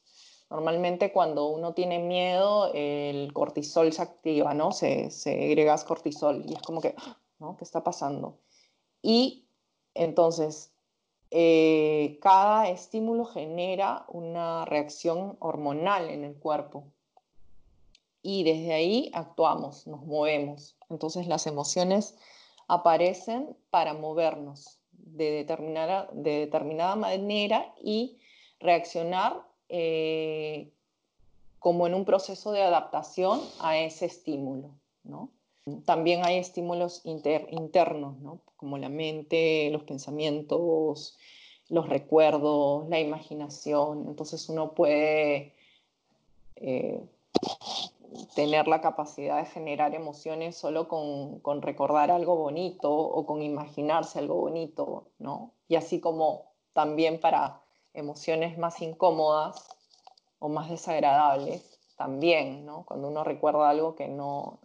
Normalmente cuando uno tiene miedo, el cortisol se activa, ¿no? Se, segrega cortisol y es como que, ¿no? ¿Qué está pasando? Y entonces, eh, cada estímulo genera una reacción hormonal en el cuerpo. Y desde ahí actuamos, nos movemos. Entonces las emociones aparecen para movernos de determinada, de determinada manera y reaccionar eh, como en un proceso de adaptación a ese estímulo. ¿no? También hay estímulos internos, como la mente, los pensamientos, los recuerdos, la imaginación. Entonces uno puede eh, tener la capacidad de generar emociones solo con, recordar algo bonito o con imaginarse algo bonito, ¿no? Y así como también para emociones más incómodas o más desagradables, también, ¿no? Cuando uno recuerda algo que no,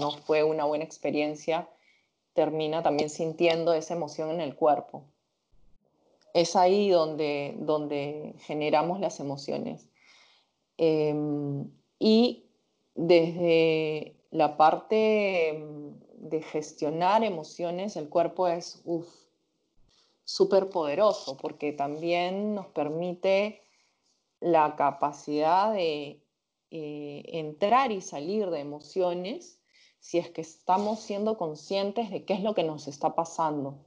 no fue una buena experiencia, termina también sintiendo esa emoción en el cuerpo. Es ahí donde, donde generamos las emociones. Em, y desde la parte em, de gestionar emociones, el cuerpo es súper poderoso porque también nos permite la capacidad de eh, entrar y salir de emociones si es que estamos siendo conscientes de qué es lo que nos está pasando.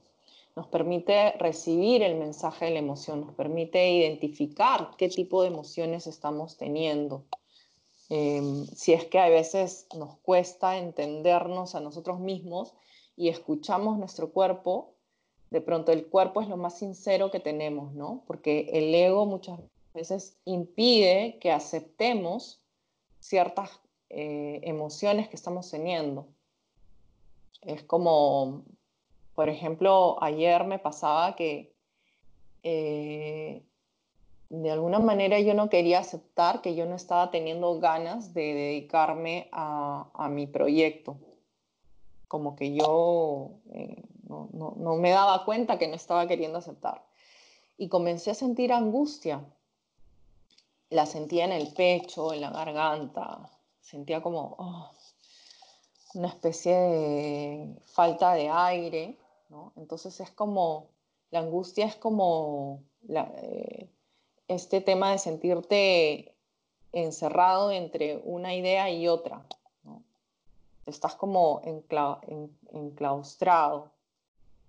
Nos permite recibir el mensaje de la emoción, nos permite identificar qué tipo de emociones estamos teniendo. Em, si es que a veces nos cuesta entendernos a nosotros mismos y escuchamos nuestro cuerpo, de pronto el cuerpo es lo más sincero que tenemos, ¿no? Porque el ego muchas veces impide que aceptemos ciertas eh, emociones que estamos teniendo. Es como, por ejemplo, ayer me pasaba que eh, de alguna manera yo no quería aceptar que yo no estaba teniendo ganas de dedicarme a, mi proyecto. Como que yo eh, no, no me daba cuenta que no estaba queriendo aceptar. Y comencé a sentir angustia. La sentía en el pecho, en la garganta, sentía como oh, una especie de falta de aire, ¿no? Entonces es como, la angustia es como eh, este tema de sentirte encerrado entre una idea y otra, ¿no? Estás como enclaustrado.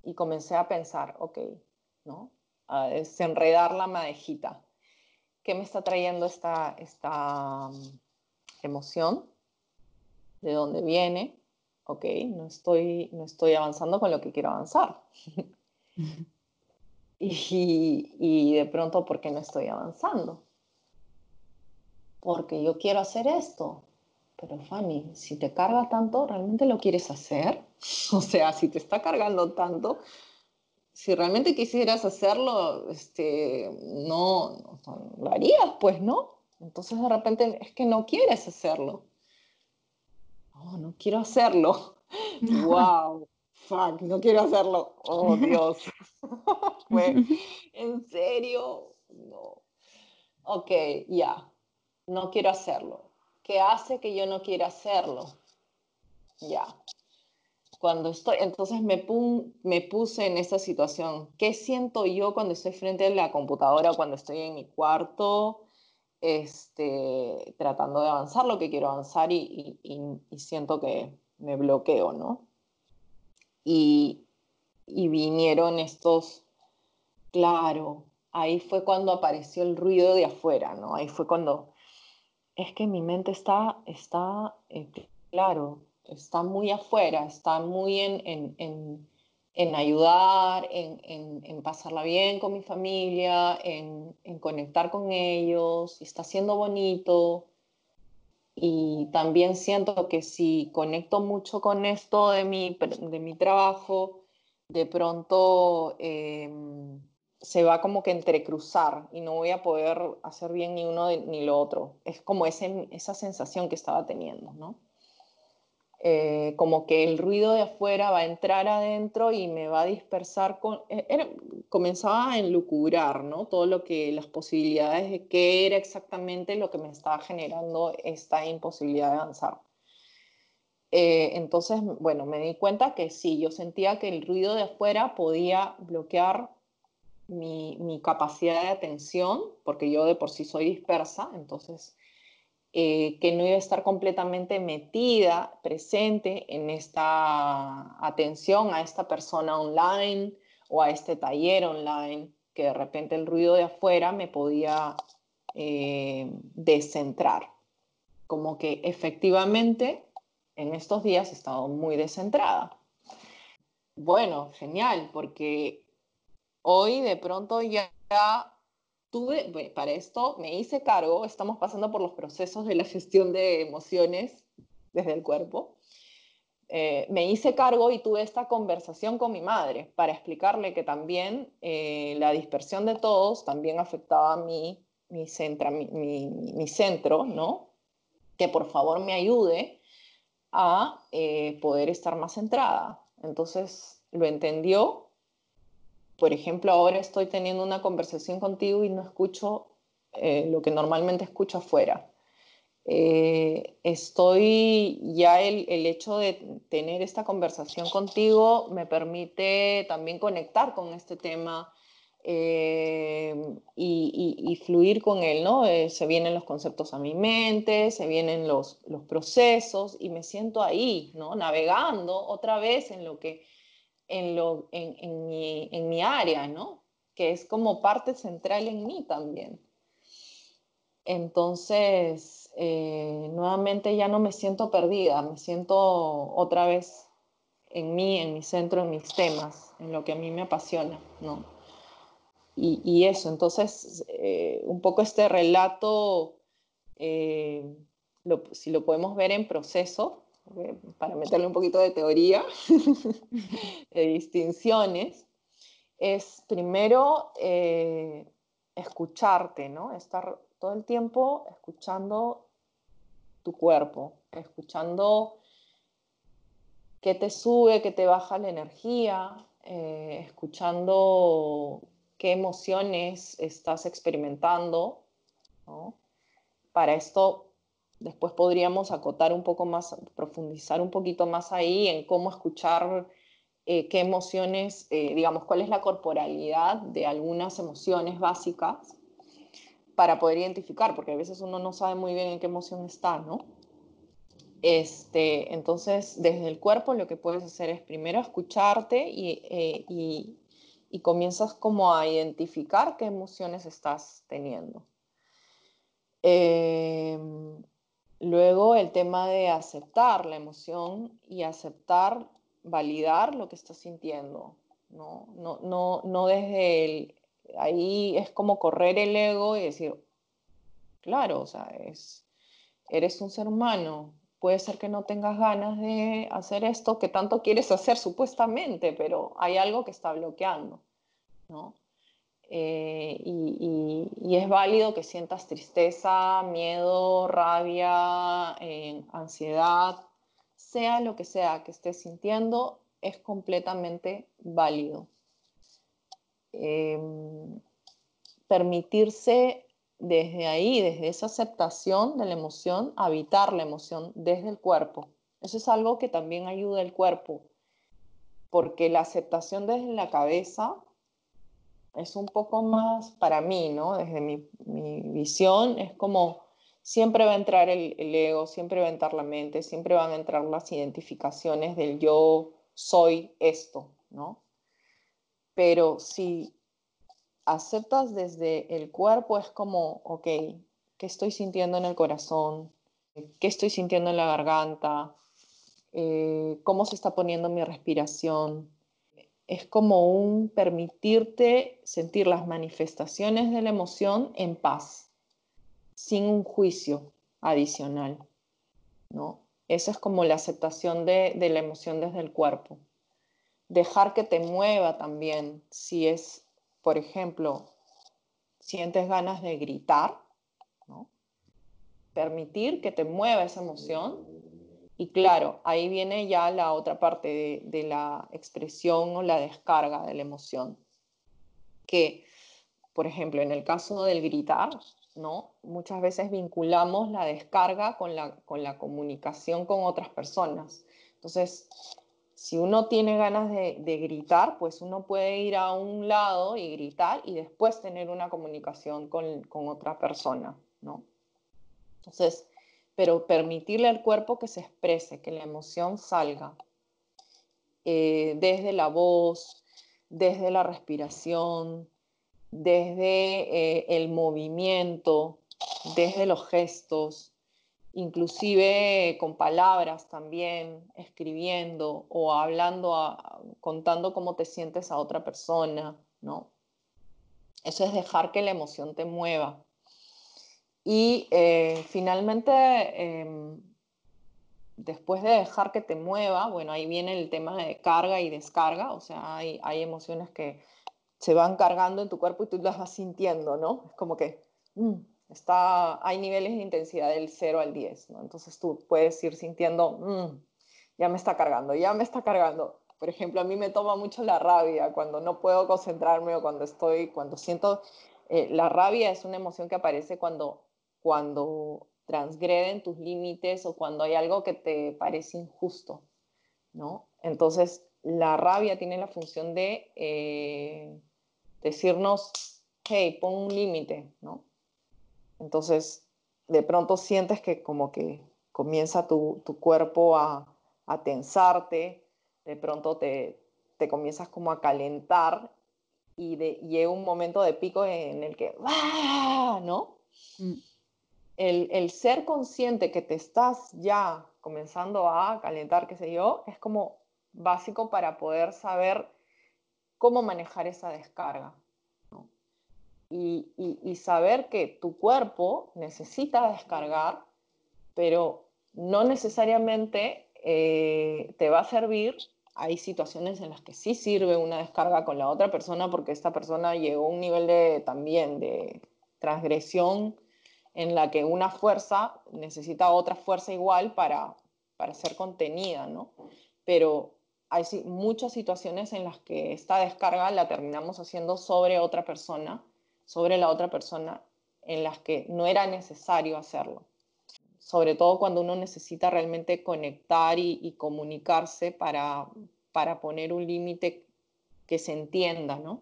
Y comencé a pensar, ok, ¿no? A desenredar la madejita. ¿Qué me está trayendo esta, esta emoción, de dónde viene, ok, no estoy, no estoy avanzando con lo que quiero avanzar. Y, y de pronto, ¿por qué no estoy avanzando? Porque yo quiero hacer esto. Pero Fanny, si te carga tanto, ¿realmente lo quieres hacer? [LAUGHS] O sea, si te está cargando tanto, si realmente quisieras hacerlo, este, no, lo harías, pues, ¿no? Entonces de repente es que no quieres hacerlo. Oh, no quiero hacerlo. [LAUGHS] [LAUGHS] wow, fuck, no quiero hacerlo. Oh, Dios. [LAUGHS] ¿en serio? No. Ok, ya, no quiero hacerlo. ¿Qué hace que yo no quiera hacerlo? Ya. Cuando estoy, entonces me, me puse en esa situación. ¿Qué siento yo cuando estoy frente a la computadora, cuando estoy en mi cuarto? este, tratando de avanzar lo que quiero avanzar y, siento que me bloqueo, ¿no? Y, vinieron estos, claro, ahí fue cuando apareció el ruido de afuera, ¿no? Ahí fue cuando, es que mi mente está, está eh, claro, está muy afuera, está muy en en ayudar, en, pasarla bien con mi familia, en, conectar con ellos, está siendo bonito. Y también siento que si conecto mucho con esto de mi, de mi trabajo, de pronto em, se va como que entrecruzar y no voy a poder hacer bien ni uno ni lo otro. Es como ese, esa sensación que estaba teniendo, ¿no? Eh, como que el ruido de afuera va a entrar adentro y me va a dispersar. Eh, comenzaba a enlucubrar, ¿no? Todo lo que, las posibilidades de qué era exactamente lo que me estaba generando esta imposibilidad de avanzar. Eh, entonces, bueno, me di cuenta que sí, yo sentía que el ruido de afuera podía bloquear mi, mi capacidad de atención, porque yo de por sí soy dispersa, entonces eh, que no iba a estar completamente metida, presente en esta atención a esta persona online o a este taller online, que de repente el ruido de afuera me podía eh, descentrar. Como que efectivamente en estos días he estado muy descentrada. Bueno, genial, porque hoy de pronto ya tuve, para esto me hice cargo, estamos pasando por los procesos de la gestión de emociones desde el cuerpo. Eh, me hice cargo y tuve esta conversación con mi madre para explicarle que también eh, la dispersión de todos también afectaba a mi, mi, centro, mi, centro, ¿no? Que por favor me ayude a eh, poder estar más centrada. Entonces lo entendió por ejemplo, ahora estoy teniendo una conversación contigo y no escucho eh, lo que normalmente escucho afuera. Eh, estoy, ya el, hecho de tener esta conversación contigo me permite también conectar con este tema eh, y, fluir con él, ¿no? se vienen los conceptos a mi mente, se vienen los, los procesos y me siento ahí, ¿no? Navegando otra vez en lo que en, lo, en, en, mi, en mi área, ¿no? Que es como parte central en mí también. Entonces, eh, nuevamente ya no me siento perdida, me siento otra vez en mí, en mi centro, en mis temas, en lo que a mí me apasiona, ¿no? Y, y eso, entonces, eh, un poco este relato, eh, si lo podemos ver en proceso, para meterle un poquito de teoría, [LAUGHS] de distinciones, es primero eh, escucharte, ¿no? Estar todo el tiempo escuchando tu cuerpo, escuchando qué te sube, qué te baja la energía, eh, escuchando qué emociones estás experimentando. Para esto Después podríamos acotar un poco más, profundizar un poquito más ahí en cómo escuchar eh, qué emociones, eh, digamos, cuál es la corporalidad de algunas emociones básicas para poder identificar, porque a veces uno no sabe muy bien en qué emoción está, ¿no? Este, entonces, desde el cuerpo lo que puedes hacer es primero escucharte y, eh, y, y comienzas como a identificar qué emociones estás teniendo. Luego el tema de aceptar la emoción y aceptar, validar lo que estás sintiendo. ¿no? No, no, no desde el... Ahí es como correr el ego y decir, claro, o sea, es, eres un ser humano, puede ser que no tengas ganas de hacer esto que tanto quieres hacer supuestamente, pero hay algo que está bloqueando, ¿no? Eh, y, es válido que sientas tristeza, miedo, rabia, eh, ansiedad, sea lo que sea que estés sintiendo, es completamente válido. Em, permitirse desde ahí, desde esa aceptación de la emoción, habitar la emoción desde el cuerpo. Eso es algo que también ayuda al cuerpo, porque la aceptación desde la cabeza es un poco más para mí, ¿no? Desde mi, visión, es como siempre va a entrar el, el, ego, siempre va a entrar la mente, siempre van a entrar las identificaciones del yo soy esto, ¿no? Pero si aceptas desde el cuerpo, es como, ok, ¿qué estoy sintiendo en el corazón? ¿Qué estoy sintiendo en la garganta? Eh, ¿Cómo se está poniendo mi respiración? Es como un permitirte sentir las manifestaciones de la emoción en paz, sin un juicio adicional, ¿no? Esa es como la aceptación de, de la emoción desde el cuerpo. Dejar que te mueva también, si es por ejemplo, sientes ganas de gritar, permitir que te mueva esa emoción. Y claro, ahí viene ya la otra parte de, la expresión o la descarga de la emoción. Que, por ejemplo, en el caso del gritar, ¿no? muchas veces vinculamos la descarga con la, con la comunicación con otras personas. Entonces, si uno tiene ganas de, gritar, pues uno puede ir a un lado y gritar y después tener una comunicación con, otra persona, ¿no? Entonces, pero permitirle al cuerpo que se exprese, que la emoción salga, eh, desde la voz, desde la respiración, desde eh, el movimiento, desde los gestos, inclusive con palabras también, escribiendo o hablando, contando cómo te sientes a otra persona, ¿no? Eso es dejar que la emoción te mueva. Y eh, finalmente, em, después de dejar que te mueva, bueno, ahí viene el tema de carga y descarga, o sea, hay, emociones que se van cargando en tu cuerpo y tú las vas sintiendo, ¿no? Es como que... Mm, Está, hay niveles de intensidad del 0 al 10, ¿no? Entonces tú puedes ir sintiendo, mm, ya me está cargando, ya me está cargando. Por ejemplo, a mí me toma mucho la rabia cuando no puedo concentrarme o cuando estoy, cuando siento, eh, la rabia es una emoción que aparece cuando, cuando transgreden tus límites o cuando hay algo que te parece injusto, ¿no? Entonces, la rabia tiene la función de eh, decirnos, hey, pon un límite, ¿no? Entonces, de pronto sientes que como que comienza tu, cuerpo a, tensarte, de pronto te, comienzas como a calentar y, de, llega un momento de pico en el que, ¡ah! ¿no? Mm. El, ser consciente que te estás ya comenzando a calentar, qué sé yo, es como básico para poder saber cómo manejar esa descarga y, saber que tu cuerpo necesita descargar, pero no necesariamente eh, te va a servir. Hay situaciones en las que sí sirve una descarga con la otra persona porque esta persona llegó a un nivel de, también de transgresión en la que una fuerza necesita otra fuerza igual para, para ser contenida, ¿no? Pero hay muchas situaciones en las que esta descarga la terminamos haciendo sobre otra persona sobre la otra persona en las que no era necesario hacerlo. Sobre todo cuando uno necesita realmente conectar y, comunicarse para, para poner un límite que se entienda, ¿no?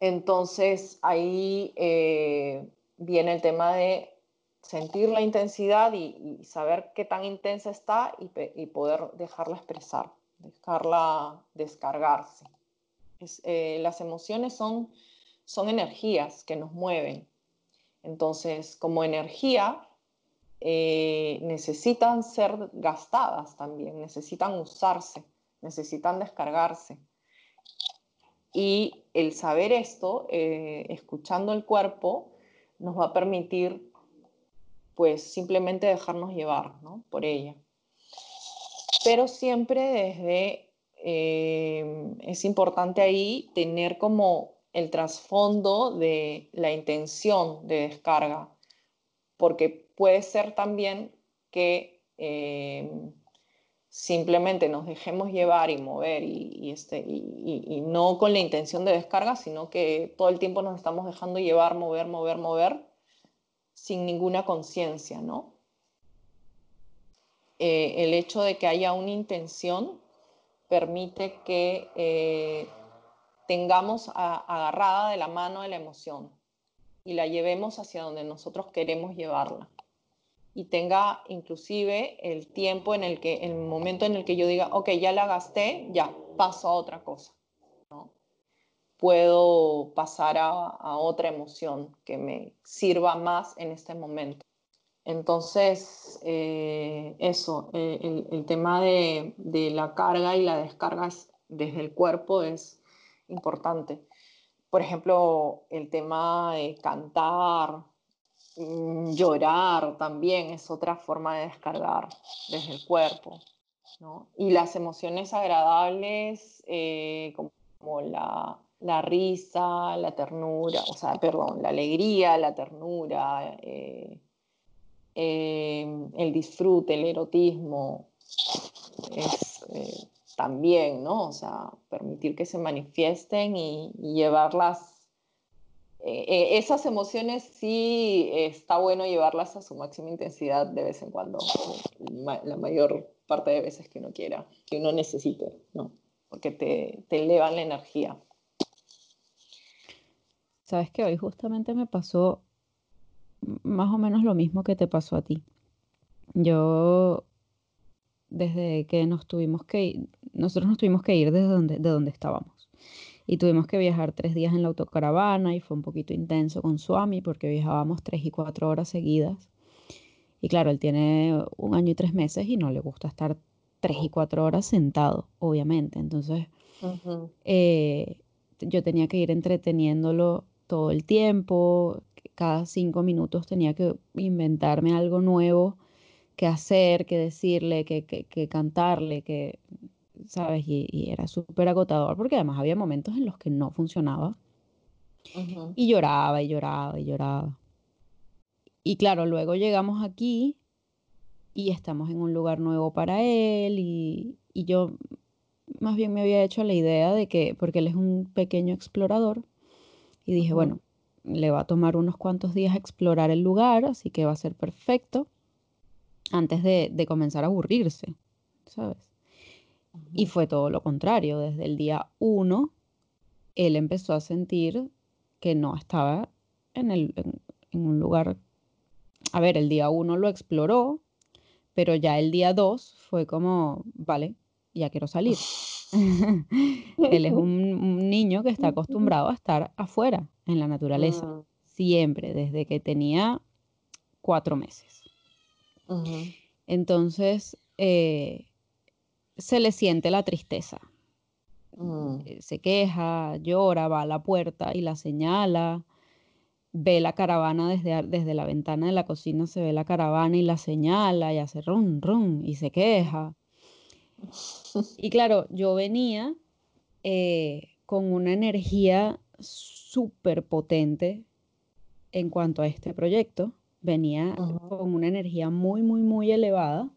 Entonces ahí eh, viene el tema de sentir la intensidad y, saber qué tan intensa está y, poder dejarla expresar, dejarla descargarse. Eh, las emociones son son energías que nos mueven. Entonces, como energía, eh, necesitan ser gastadas también, necesitan usarse. necesitan descargarse. Y el saber esto, eh, escuchando el cuerpo, nos va a permitir pues simplemente dejarnos llevar por ella. Pero siempre desde, eh, es importante ahí tener como el trasfondo de la intención de descarga, porque puede ser también que eh, simplemente nos dejemos llevar y mover y, este, y, no con la intención de descarga, sino que todo el tiempo nos estamos dejando llevar, mover, mover, mover, sin ninguna conciencia, ¿no? Eh, el hecho de que haya una intención permite que eh, tengamos agarrada de la mano de la emoción y la llevemos hacia donde nosotros queremos llevarla y tenga inclusive el tiempo en el que, el momento en el que yo diga, ok, ya la gasté, ya paso a otra cosa. ¿no? Puedo pasar a, otra emoción que me sirva más en este momento. Entonces, eh, eso, eh, el, tema de, la carga y la descarga desde el cuerpo es importante. Por ejemplo, el tema de cantar, llorar también es otra forma de descargar desde el cuerpo. Y las emociones agradables, eh, como, la, risa, la ternura, o sea, perdón, la alegría, la ternura, eh, em, el disfrute, el erotismo, es eh, también, ¿no? O sea, permitir que se manifiesten y llevarlas eh, eh, esas emociones sí está bueno llevarlas a su máxima intensidad de vez en cuando, la mayor parte de veces que uno quiera, que uno necesite, ¿no? Porque te, te elevan la energía. Sabes que hoy justamente me pasó más o menos lo mismo que te pasó a ti. Yo, desde que nos tuvimos que ir, nosotros nos tuvimos que ir desde donde, de donde estábamos y tuvimos que viajar tres días en la autocaravana y fue un poquito intenso con Suami porque viajábamos tres y cuatro horas seguidas. Y claro, él tiene un año y tres meses y no le gusta estar tres y cuatro horas sentado, obviamente. Entonces, eh, yo tenía que ir entreteniéndolo todo el tiempo, cada cinco minutos tenía que inventarme algo nuevo que hacer, que decirle, que, que, que cantarle, que ¿sabes? Y, era súper agotador porque además había momentos en los que no funcionaba. Y lloraba y lloraba y lloraba. Y claro, luego llegamos aquí y estamos en un lugar nuevo para él y, y yo más bien me había hecho la idea de que, porque él es un pequeño explorador, y dije, bueno, le va a tomar unos cuantos días explorar el lugar, así que va a ser perfecto antes de, de comenzar a aburrirse, ¿sabes? Y fue todo lo contrario. Desde el día uno, él empezó a sentir que no estaba en, el, en, un lugar. A ver, el día uno lo exploró, pero ya el día dos fue como, vale, ya quiero salir. [LAUGHS] él es un, niño que está acostumbrado a estar afuera, en la naturaleza, mm. siempre, desde que tenía cuatro meses. Entonces, eh, se le siente la tristeza. Mm. Eh, se queja, llora, va a la puerta y la señala. Ve la caravana desde, desde la ventana de la cocina, se ve la caravana y la señala y hace rum, rum y se queja. [LAUGHS] Y claro, yo venía eh, con una energía súper potente en cuanto a este proyecto. Venía con una energía muy, muy, muy elevada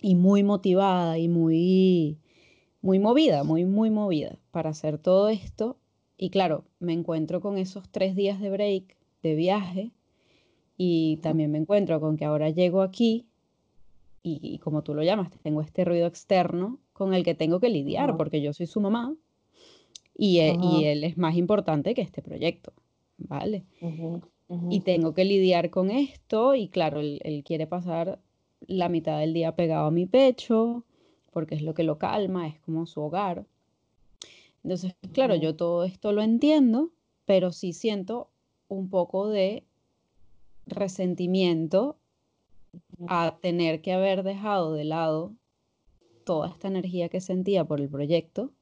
y muy motivada y muy, muy movida, muy, muy movida para hacer todo esto. Y claro, me encuentro con esos tres días de break, de viaje, y también me encuentro con que ahora llego aquí y, como tú lo llamas, tengo este ruido externo con el que tengo que lidiar, porque yo soy su mamá y, e, y, él es más importante que este proyecto, ¿vale? Y tengo que lidiar con esto y claro, él quiere pasar la mitad del día pegado a mi pecho, porque es lo que lo calma, es como su hogar. Entonces, claro, yo todo esto lo entiendo, pero sí siento un poco de resentimiento a tener que haber dejado de lado toda esta energía que sentía por el proyecto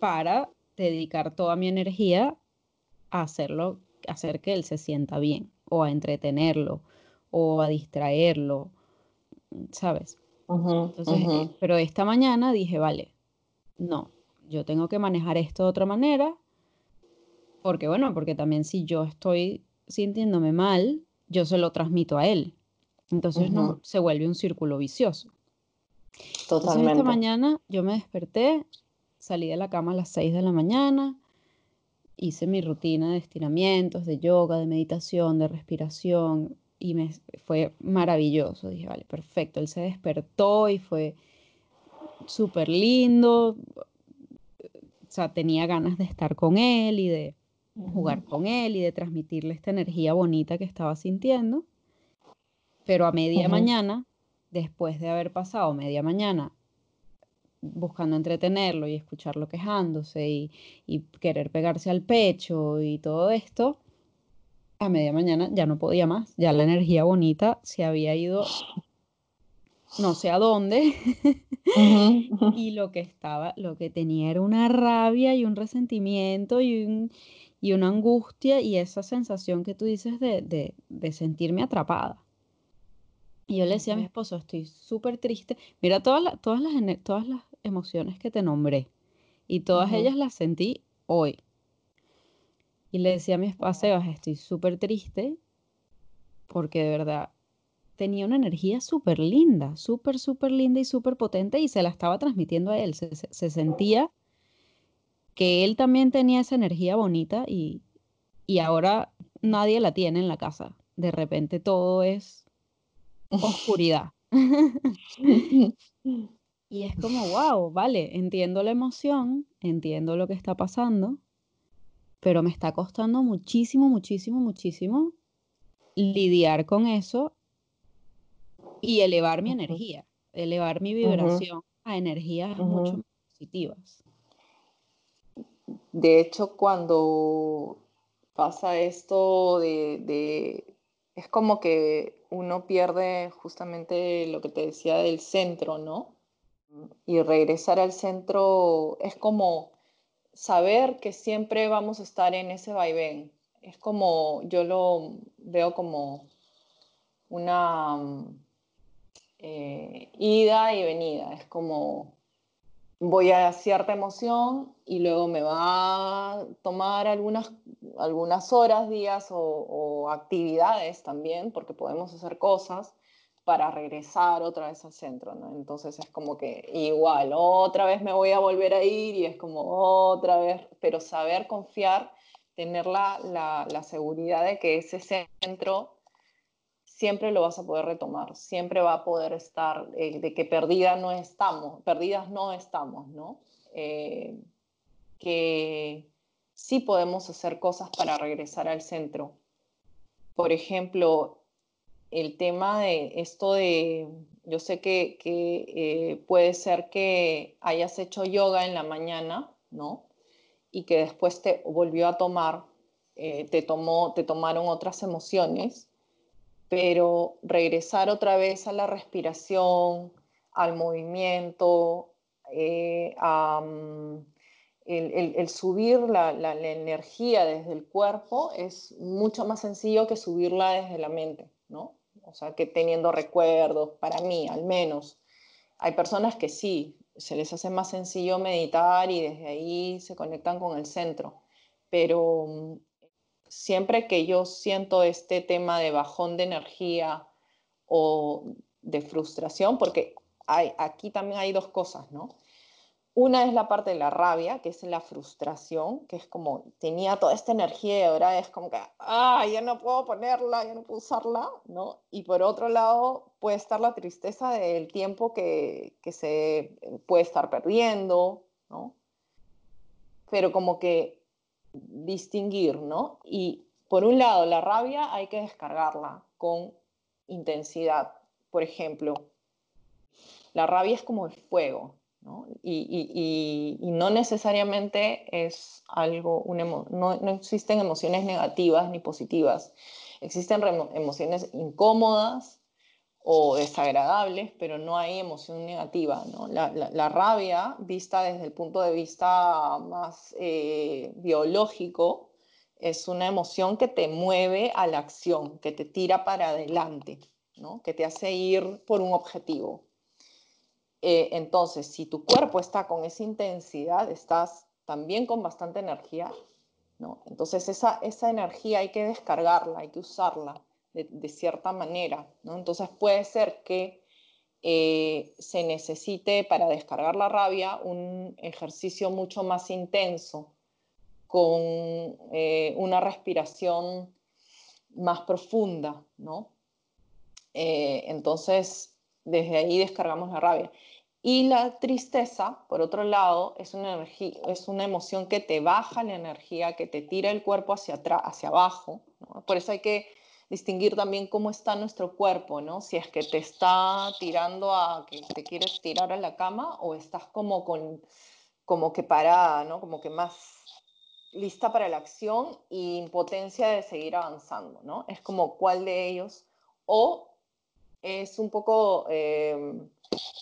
para dedicar toda mi energía a hacerlo, hacer que él se sienta bien, o a entretenerlo, o a distraerlo, ¿sabes? Entonces, eh, pero esta mañana dije, vale, no, yo tengo que manejar esto de otra manera, porque bueno, porque también si yo estoy sintiéndome mal, yo se lo transmito a él. Entonces no, se vuelve un círculo vicioso. Totalmente. esta mañana yo me desperté, salí de la cama a las 6 de la mañana, hice mi rutina de estiramientos, de yoga, de meditación, de respiración, y me fue maravilloso. Dije, vale, perfecto. Él se despertó y fue súper lindo. O sea, tenía ganas de estar con él y de jugar con él y de transmitirle esta energía bonita que estaba sintiendo. Pero a media mañana, después de haber pasado media mañana buscando entretenerlo y escucharlo quejándose y, y querer pegarse al pecho y todo esto, a media mañana ya no podía más, ya la energía bonita se había ido no sé a dónde [LAUGHS] y lo que estaba, lo que tenía era una rabia y un resentimiento y, y una angustia y esa sensación que tú dices de, sentirme atrapada. Y yo le decía a mi esposo, estoy súper triste. Mira todas, todas, las, todas las emociones que te nombré y todas ellas las sentí hoy. Y le decía a mi esposa, estoy súper triste porque de verdad tenía una energía súper linda, súper, súper linda y súper potente y se la estaba transmitiendo a él. Se, sentía que él también tenía esa energía bonita y, y ahora nadie la tiene en la casa. De repente todo es oscuridad. [LAUGHS] y es como, wow, vale, entiendo la emoción, entiendo lo que está pasando, pero me está costando muchísimo, muchísimo, muchísimo lidiar con eso y elevar mi energía, elevar mi vibración a energías mucho más positivas. De hecho, cuando pasa esto de, es como que uno pierde justamente lo que te decía del centro, ¿no? Y regresar al centro es como saber que siempre vamos a estar en ese vaivén. Es como, yo lo veo como una eh, ida y venida. Es como voy a cierta emoción y luego me va a tomar algunas, algunas horas, días o actividades también, porque podemos hacer cosas para regresar otra vez al centro, ¿no? Entonces es como que igual, otra vez me voy a volver a ir y es como otra vez, pero saber confiar, tener la, la, seguridad de que ese centro siempre lo vas a poder retomar, siempre va a poder estar, eh, de que no estamos, perdidas no estamos, ¿no? Eh, que sí podemos hacer cosas para regresar al centro. Por ejemplo, el tema de esto de, yo sé que, eh, puede ser que hayas hecho yoga en la mañana, ¿no? Y que después te volvió a tomar, eh, te, tomó, te tomaron otras emociones, pero regresar otra vez a la respiración, al movimiento, eh, mm, el, subir la, la, energía desde el cuerpo es mucho más sencillo que subirla desde la mente, ¿no? O sea, que teniendo recuerdos, para mí al menos. Hay personas que sí, se les hace más sencillo meditar y desde ahí se conectan con el centro, pero mm, siempre que yo siento este tema de bajón de energía o de frustración, porque aquí también hay dos cosas, ¿no? Una es la parte de la rabia, que es la frustración, que es como tenía toda esta energía y ahora es como que, ah, ya no puedo ponerla, ya no puedo usarla, ¿no? Y por otro lado puede estar la tristeza del tiempo que, que se puede estar perdiendo, ¿no? Pero como que distinguir, ¿no? Y por un lado, la rabia hay que descargarla con intensidad. Por ejemplo, la rabia es como el fuego, y, no necesariamente es algo, no, existen emociones negativas ni positivas, existen emociones incómodas o desagradables, pero no hay emoción negativa. ¿no? La, rabia, vista desde el punto de vista más eh, biológico, es una emoción que te mueve a la acción, que te tira para adelante, ¿no? que te hace ir por un objetivo. Eh, entonces, si tu cuerpo está con esa intensidad, estás también con bastante energía, ¿no? Entonces esa, esa energía hay que descargarla, hay que usarla de, cierta manera, ¿no? Entonces puede ser que eh, se necesite para descargar la rabia un ejercicio mucho más intenso, con eh, una respiración más profunda, ¿no? Entonces, desde ahí descargamos la rabia. Y la tristeza, por otro lado, es una, energía, es una emoción que te baja la energía, que te tira el cuerpo hacia atrás, hacia abajo. Por eso hay que distinguir también cómo está nuestro cuerpo, ¿no? Si es que te está tirando a que te quieres tirar a la cama o estás como con como que parada, ¿no? Como que más lista para la acción y impotencia de seguir avanzando, ¿no? Es como cuál de ellos o es un poco eh,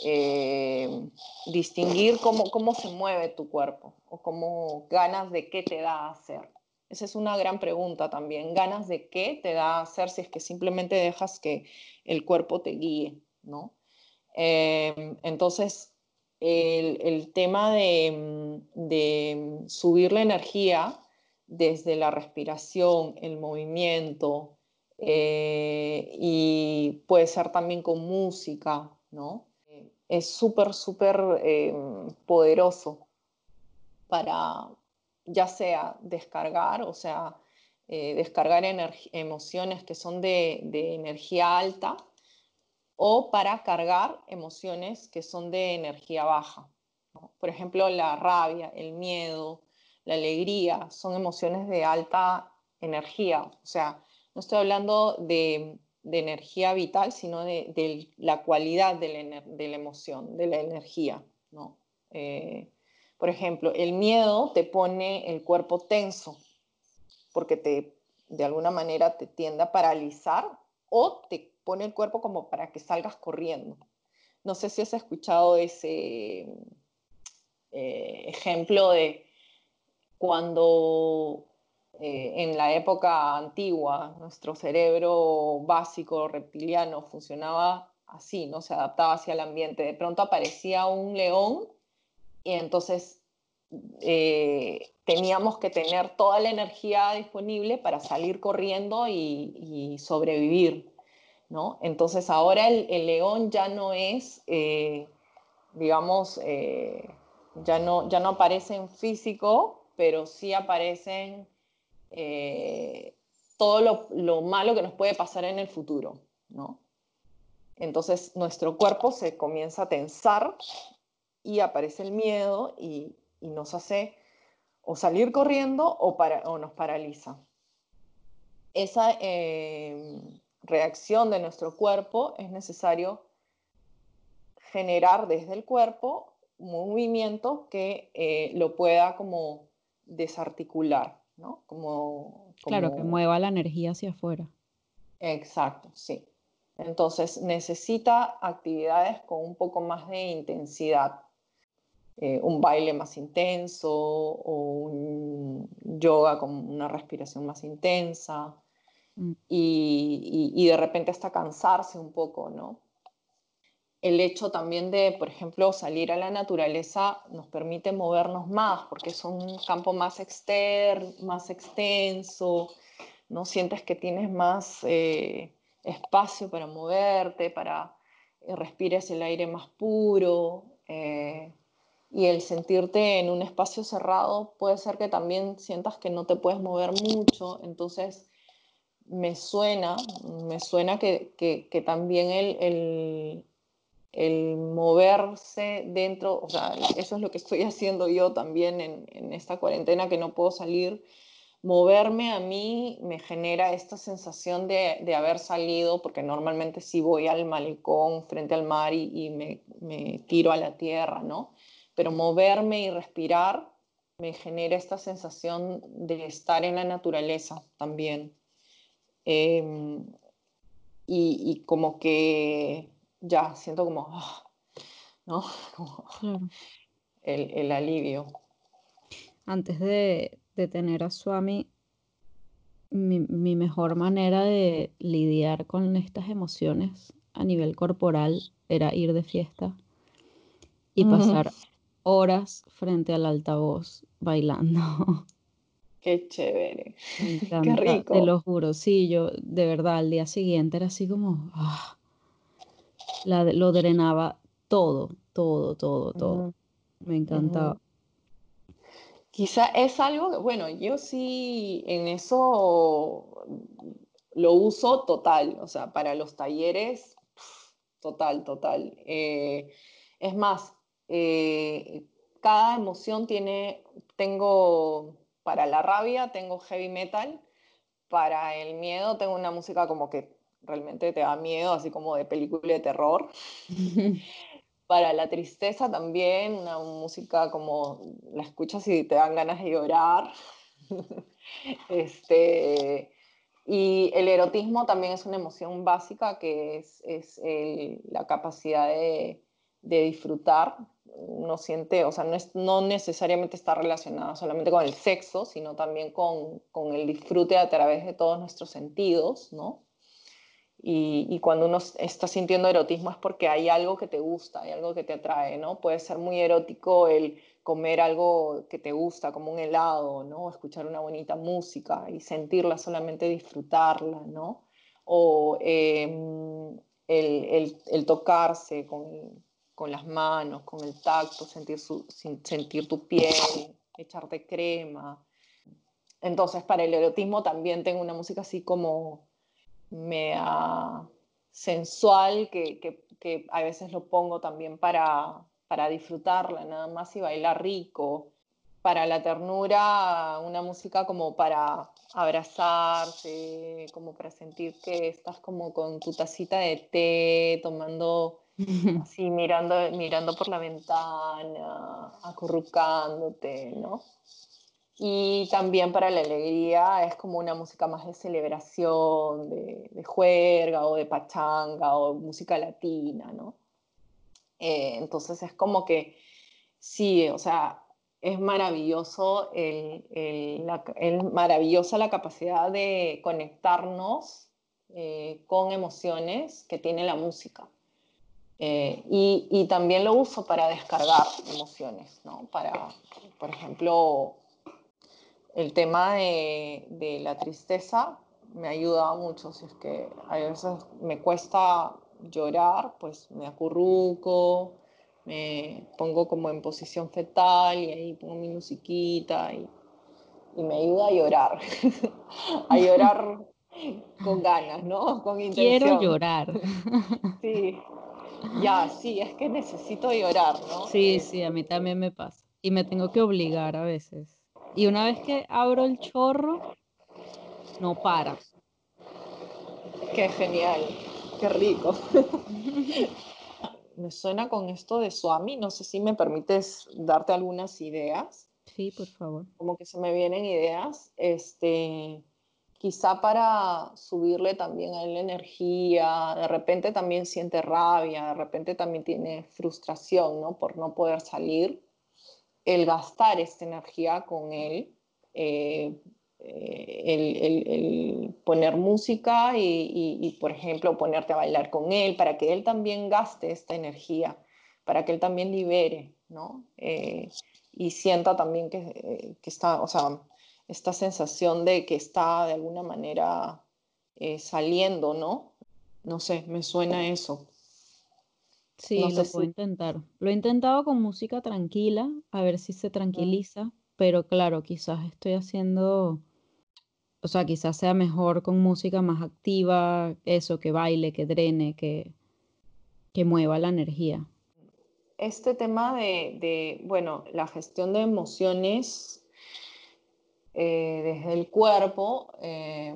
eh, distinguir cómo, cómo se mueve tu cuerpo o cómo ganas de qué te da a hacer. Esa es una gran pregunta también. ¿Ganas de qué te da a hacer si es que simplemente dejas que el cuerpo te guíe? ¿no? Em, entonces, el, tema de, de, subir la energía desde la respiración, el movimiento, eh, y puede ser también con música, ¿no? Es súper, súper em, poderoso para, ya sea descargar, o sea, eh, descargar emociones que son de, energía alta o para cargar emociones que son de energía baja. Por ejemplo, la rabia, el miedo, la alegría son emociones de alta energía. O sea, no estoy hablando de, energía vital, sino de, la cualidad de la, emoción, de la energía. ¿no? Eh, por ejemplo, el miedo te pone el cuerpo tenso porque te, de alguna manera te tiende a paralizar o te pone el cuerpo como para que salgas corriendo. No sé si has escuchado ese eh, ejemplo de cuando eh, en la época antigua nuestro cerebro básico reptiliano funcionaba así, ¿no? Se adaptaba hacia el ambiente. De pronto aparecía un león y entonces eh, teníamos que tener toda la energía disponible para salir corriendo y, sobrevivir, ¿no? Entonces ahora el, león ya no es, eh, digamos, eh, ya, no, ya no aparece en físico, pero sí aparecen todo lo, lo, malo que nos puede pasar en el futuro, ¿no? Entonces nuestro cuerpo se comienza a tensar y aparece el miedo y, nos hace o salir corriendo o nos paraliza. Esa eh, reacción de nuestro cuerpo es necesario generar desde el cuerpo un movimiento que eh, lo pueda como desarticular, ¿no? Como, Claro, que mueva la energía hacia afuera. Exacto, sí. Entonces necesita actividades con un poco más de intensidad. Eh, un baile más intenso o un yoga con una respiración más intensa mm. y, de repente hasta cansarse un poco, ¿no? El hecho también de, por ejemplo, salir a la naturaleza nos permite movernos más porque es un campo más externo, más extenso, ¿no? Sientes que tienes más eh, espacio para moverte, para eh, el aire más puro y el sentirte en un espacio cerrado puede ser que también sientas que no te puedes mover mucho, entonces me suena, me suena que, que, también el, el, el, moverse dentro, o sea, eso es lo que estoy [LAUGHS] haciendo yo también en, en esta cuarentena que no puedo salir, moverme a mí me genera esta sensación de, de, haber salido, porque normalmente sí voy al malecón frente al mar y, y me, me, tiro a la tierra, ¿no? pero moverme y respirar me genera esta sensación de estar en la naturaleza también. Em, y, como que ya siento como, ah, ¿no? [LAUGHS] el, alivio. Antes de, tener a Swami, mi, mi, mejor manera de lidiar con estas emociones a nivel corporal era ir de fiesta y pasar horas frente al altavoz bailando. [LAUGHS] Qué chévere. [LAUGHS] Qué rico. Te lo juro, sí, yo de verdad al día siguiente era así como, ah, lo drenaba todo, todo, todo, todo. Me encantaba. Quizá es algo que, bueno, yo sí en eso lo uso total, o sea, para los talleres, total, total. Eh, es más, eh, cada emoción tiene, tengo para la rabia tengo heavy metal, para el miedo tengo una música como que realmente te da miedo, así como de película de terror. [LAUGHS] para la tristeza también, una música como la escuchas y te dan ganas de llorar. [LAUGHS] este, y el erotismo también es una emoción básica que es, es la capacidad de, de disfrutar, uno siente, o sea, no, es, no necesariamente está relacionada solamente con el sexo, sino también con, con el disfrute a través de todos nuestros sentidos, ¿no? Y, cuando uno está sintiendo erotismo es porque hay algo que te gusta, hay algo que te atrae, ¿no? Puede ser muy erótico el comer algo que te gusta, como un helado, ¿no? Escuchar una bonita música y sentirla, solamente disfrutarla, ¿no? O em, el, el, el, tocarse con, con las manos, con el tacto, sentir, su, sentir tu piel, echarte crema. Entonces, para el erotismo también tengo una música así como mea sensual, que, que, que, a veces lo pongo también para, para disfrutarla nada más y bailar rico. Para la ternura, una música como para abrazarse, como para sentir que estás como con tu tacita de té, tomando [LAUGHS] así mirando, mirando por la ventana, acurrucándote, ¿no? Y también para la alegría es como una música más de celebración, de, de juerga o de pachanga o música latina, ¿no? Eh, entonces es como que sí, o sea, es maravilloso el, el, la, maravillosa la capacidad de conectarnos eh, con emociones que tiene la música. Eh, y, también lo uso para descargar emociones, ¿no? Para, por ejemplo, el tema de, la tristeza me ayuda mucho. Si es que a veces me cuesta llorar, pues me acurruco, me pongo como en posición fetal y ahí pongo mi musiquita y, y me ayuda a llorar. [LAUGHS] a llorar [LAUGHS] con ganas, ¿no? Con intención. Quiero llorar. [LAUGHS] sí, ya, sí, es que necesito llorar, ¿no? Sí, sí, a mí también me pasa. Y me tengo que obligar a veces. Y una vez que abro el chorro, no para. Qué genial, qué rico. [LAUGHS] me suena con esto de Swami, no sé si me permites darte algunas ideas. Sí, por favor. Como que se me vienen ideas. Este, quizá para subirle también a él la energía, de repente también siente rabia, de repente también tiene frustración, ¿no? Por no poder salir, el gastar esta energía con él, eh, eh, el, poner música y, por ejemplo, ponerte a bailar con él, para que él también gaste esta energía, para que él también libere, ¿no? Eh, y sienta también que, está, o sea, esta sensación de que está de alguna manera saliendo, ¿no? No sé, me suena eso. Sí, lo puedo intentar. Lo he intentado con música tranquila, a ver si se tranquiliza, pero claro, quizás estoy haciendo, o sea, quizás sea mejor con música más activa, eso, que baile, que drene, que, que mueva la energía. Este tema de, de bueno, la gestión de emociones eh, desde el cuerpo, eh,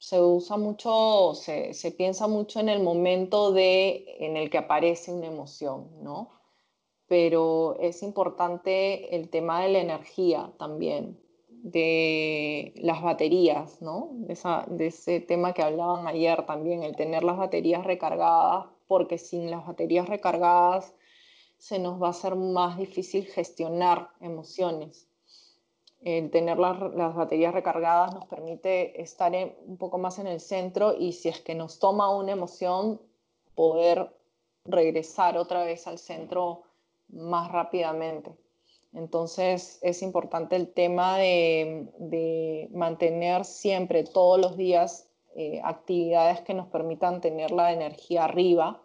se usa mucho, se, se, piensa mucho en el momento de, en el que aparece una emoción, ¿no? Pero es importante el tema de la energía también. de las baterías, ¿no? De, de, ese tema que hablaban ayer también, el tener las baterías recargadas, porque sin las baterías recargadas se nos va a hacer más difícil gestionar emociones. El tener las, las baterías recargadas nos permite estar un poco más en el centro y si es que nos toma una emoción, poder regresar otra vez al centro más rápidamente. Entonces es importante el tema de, mantener siempre, todos los días, eh, actividades que nos permitan tener la energía arriba,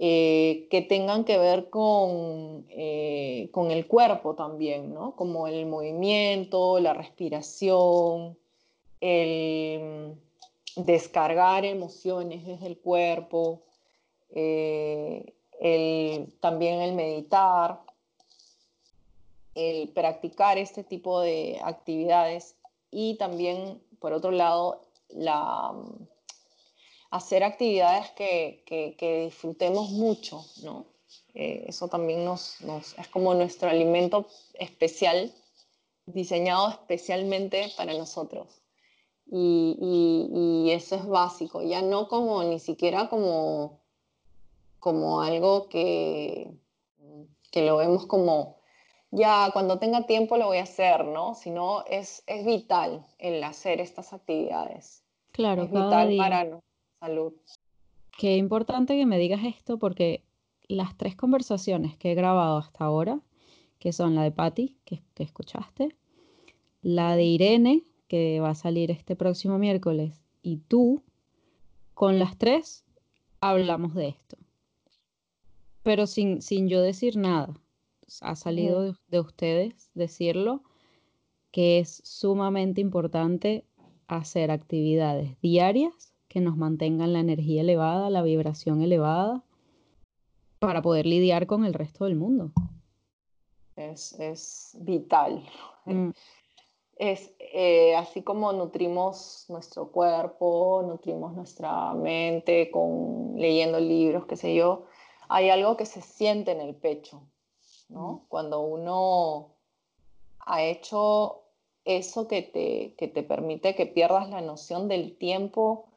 eh, que tengan que ver con, eh, con el cuerpo también, ¿no? como el movimiento, la respiración, el descargar emociones desde el cuerpo, también el meditar el practicar este tipo de actividades y también, por otro lado, la, mm, hacer actividades que, disfrutemos mucho, ¿no? Eh, eso también nos, es como nuestro alimento especial, diseñado especialmente para nosotros. Y, eso es básico, ya no como ni siquiera como, como algo que, que lo vemos como ya cuando tenga tiempo lo voy a hacer, ¿no? Sino es, es vital el hacer estas actividades. Claro, es vital para salud. Qué importante que me digas esto porque las tres conversaciones que he grabado hasta ahora, que son la de Patti, que, que escuchaste, la de Irene, que va a salir este próximo miércoles, y tú, con las tres hablamos de esto. Pero sin, sin yo decir nada ha salido de, ustedes decirlo, que es sumamente importante hacer actividades diarias que nos mantengan la energía elevada, la vibración elevada, para poder lidiar con el resto del mundo. Es, vital. Mm. Es eh, así como nutrimos nuestro cuerpo, nutrimos nuestra mente con leyendo libros, qué sé yo, hay algo que se siente en el pecho, cuando uno ha hecho eso que te, te permite que pierdas la noción del tiempo,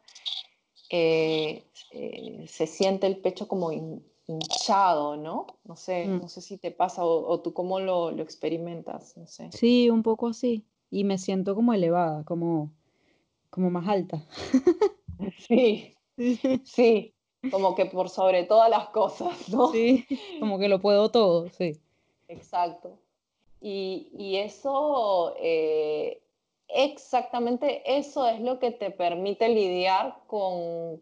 eh, eh, se siente el pecho como hinchado, ¿no? No sé, mm. no sé si te pasa o, tú cómo lo, lo, experimentas, no sé. Sí, un poco así. Y me siento como elevada, como, como más alta. [LAUGHS] sí, [LAUGHS] sí como que por sobre todas las cosas, ¿no? Sí, como que lo puedo todo, sí. Exacto. Y, eso, eh, exactamente eso es lo que te permite lidiar con,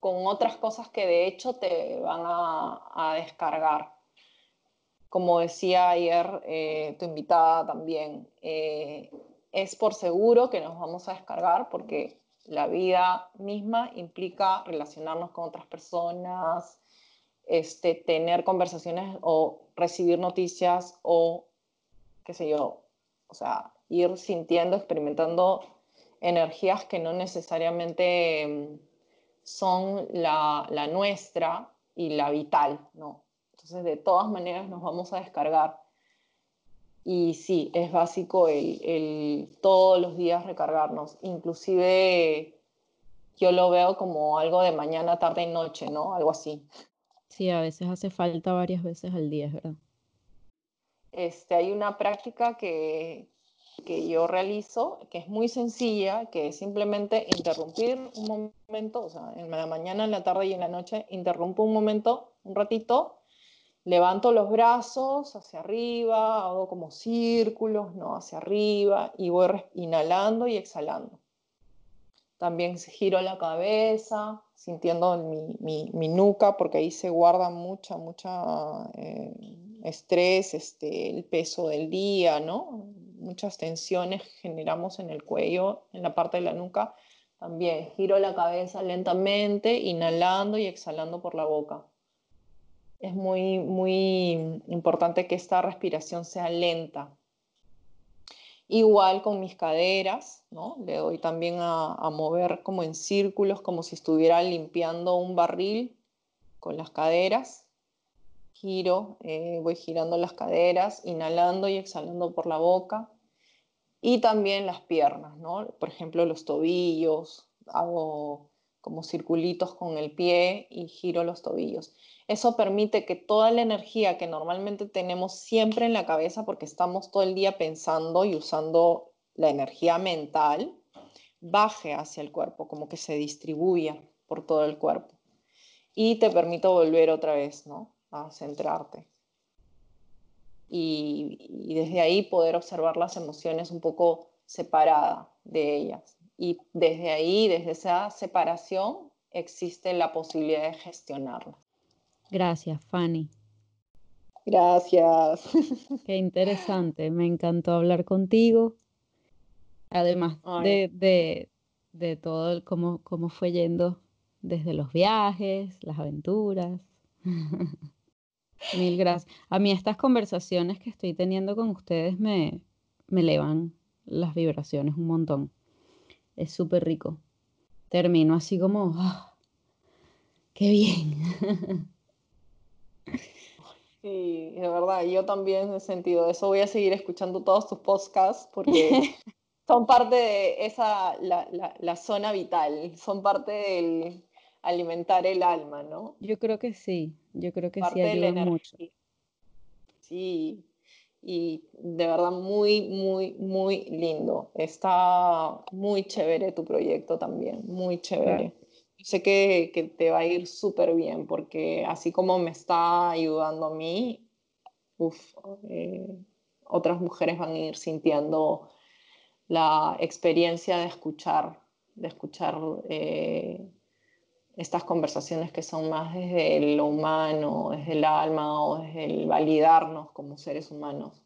otras cosas que de hecho te van a, descargar. Como decía ayer eh, tu invitada también, eh, es por seguro que nos vamos a descargar porque la vida misma implica relacionarnos con otras personas, este, tener conversaciones o recibir noticias o, qué sé yo, o sea, ir sintiendo, experimentando energías que no necesariamente mm, son la, la nuestra y la vital, ¿no? Entonces, de todas maneras nos vamos a descargar. Y sí, es básico el, el, todos los días recargarnos. Inclusive yo lo veo como algo de mañana, tarde y noche, ¿no? Algo así. Sí, a veces hace falta varias veces al día, ¿verdad? Este, hay una práctica que, que yo realizo, que es muy sencilla, que es simplemente interrumpir un momento, o sea, en la mañana, en la tarde y en la noche, interrumpo un momento, un ratito, levanto los brazos hacia arriba, hago como círculos, ¿no? Hacia arriba y voy inhalando y exhalando. También giro la cabeza, sintiendo mi, mi, nuca, porque ahí se guarda mucha, mucha eh, estrés, este, el peso del día, ¿no? Muchas tensiones generamos en el cuello, en la parte de la nuca. También giro la cabeza lentamente, inhalando y exhalando por la boca. Es muy, muy importante que esta respiración sea lenta, Igual con mis caderas, ¿no? Le doy también a, mover como en círculos, como si estuviera limpiando un barril con las caderas. Giro, eh, voy girando las caderas, inhalando y exhalando por la boca. Y también las piernas, ¿no? Por ejemplo, los tobillos, hago como circulitos con el pie y giro los tobillos. Eso permite que toda la energía que normalmente tenemos siempre en la cabeza, porque estamos todo el día pensando y usando la energía mental, baje hacia el cuerpo, como que se distribuya por todo el cuerpo. Y te permite volver otra vez, ¿no? A centrarte. Y, y desde ahí poder observar las emociones un poco separada de ellas y desde ahí, desde esa separación, existe la posibilidad de gestionarla. Gracias, Fanny. Gracias. [LAUGHS] Qué interesante, me encantó hablar contigo. Además de, de, todo cómo, cómo fue yendo desde los viajes, las aventuras. [LAUGHS] Mil gracias. A mí estas conversaciones que estoy teniendo con ustedes me, me elevan las vibraciones un montón. Es súper rico. Termino así como, ah, qué bien. [LAUGHS] Sí, de verdad, yo también he sentido eso. Voy a seguir escuchando todos tus podcasts porque [LAUGHS] son parte de esa, la, la, zona vital, son parte del alimentar el alma, ¿no? Yo creo que sí, yo creo que sí ayuda mucho. Sí, y de verdad muy, muy, muy lindo. Está muy chévere tu proyecto también, muy chévere. Sé que, que, te va a ir súper bien porque así como me está ayudando a mí, eh, otras mujeres van a ir sintiendo la experiencia de escuchar, de escuchar eh, estas conversaciones que son más desde lo humano, desde el alma o desde el validarnos como seres humanos.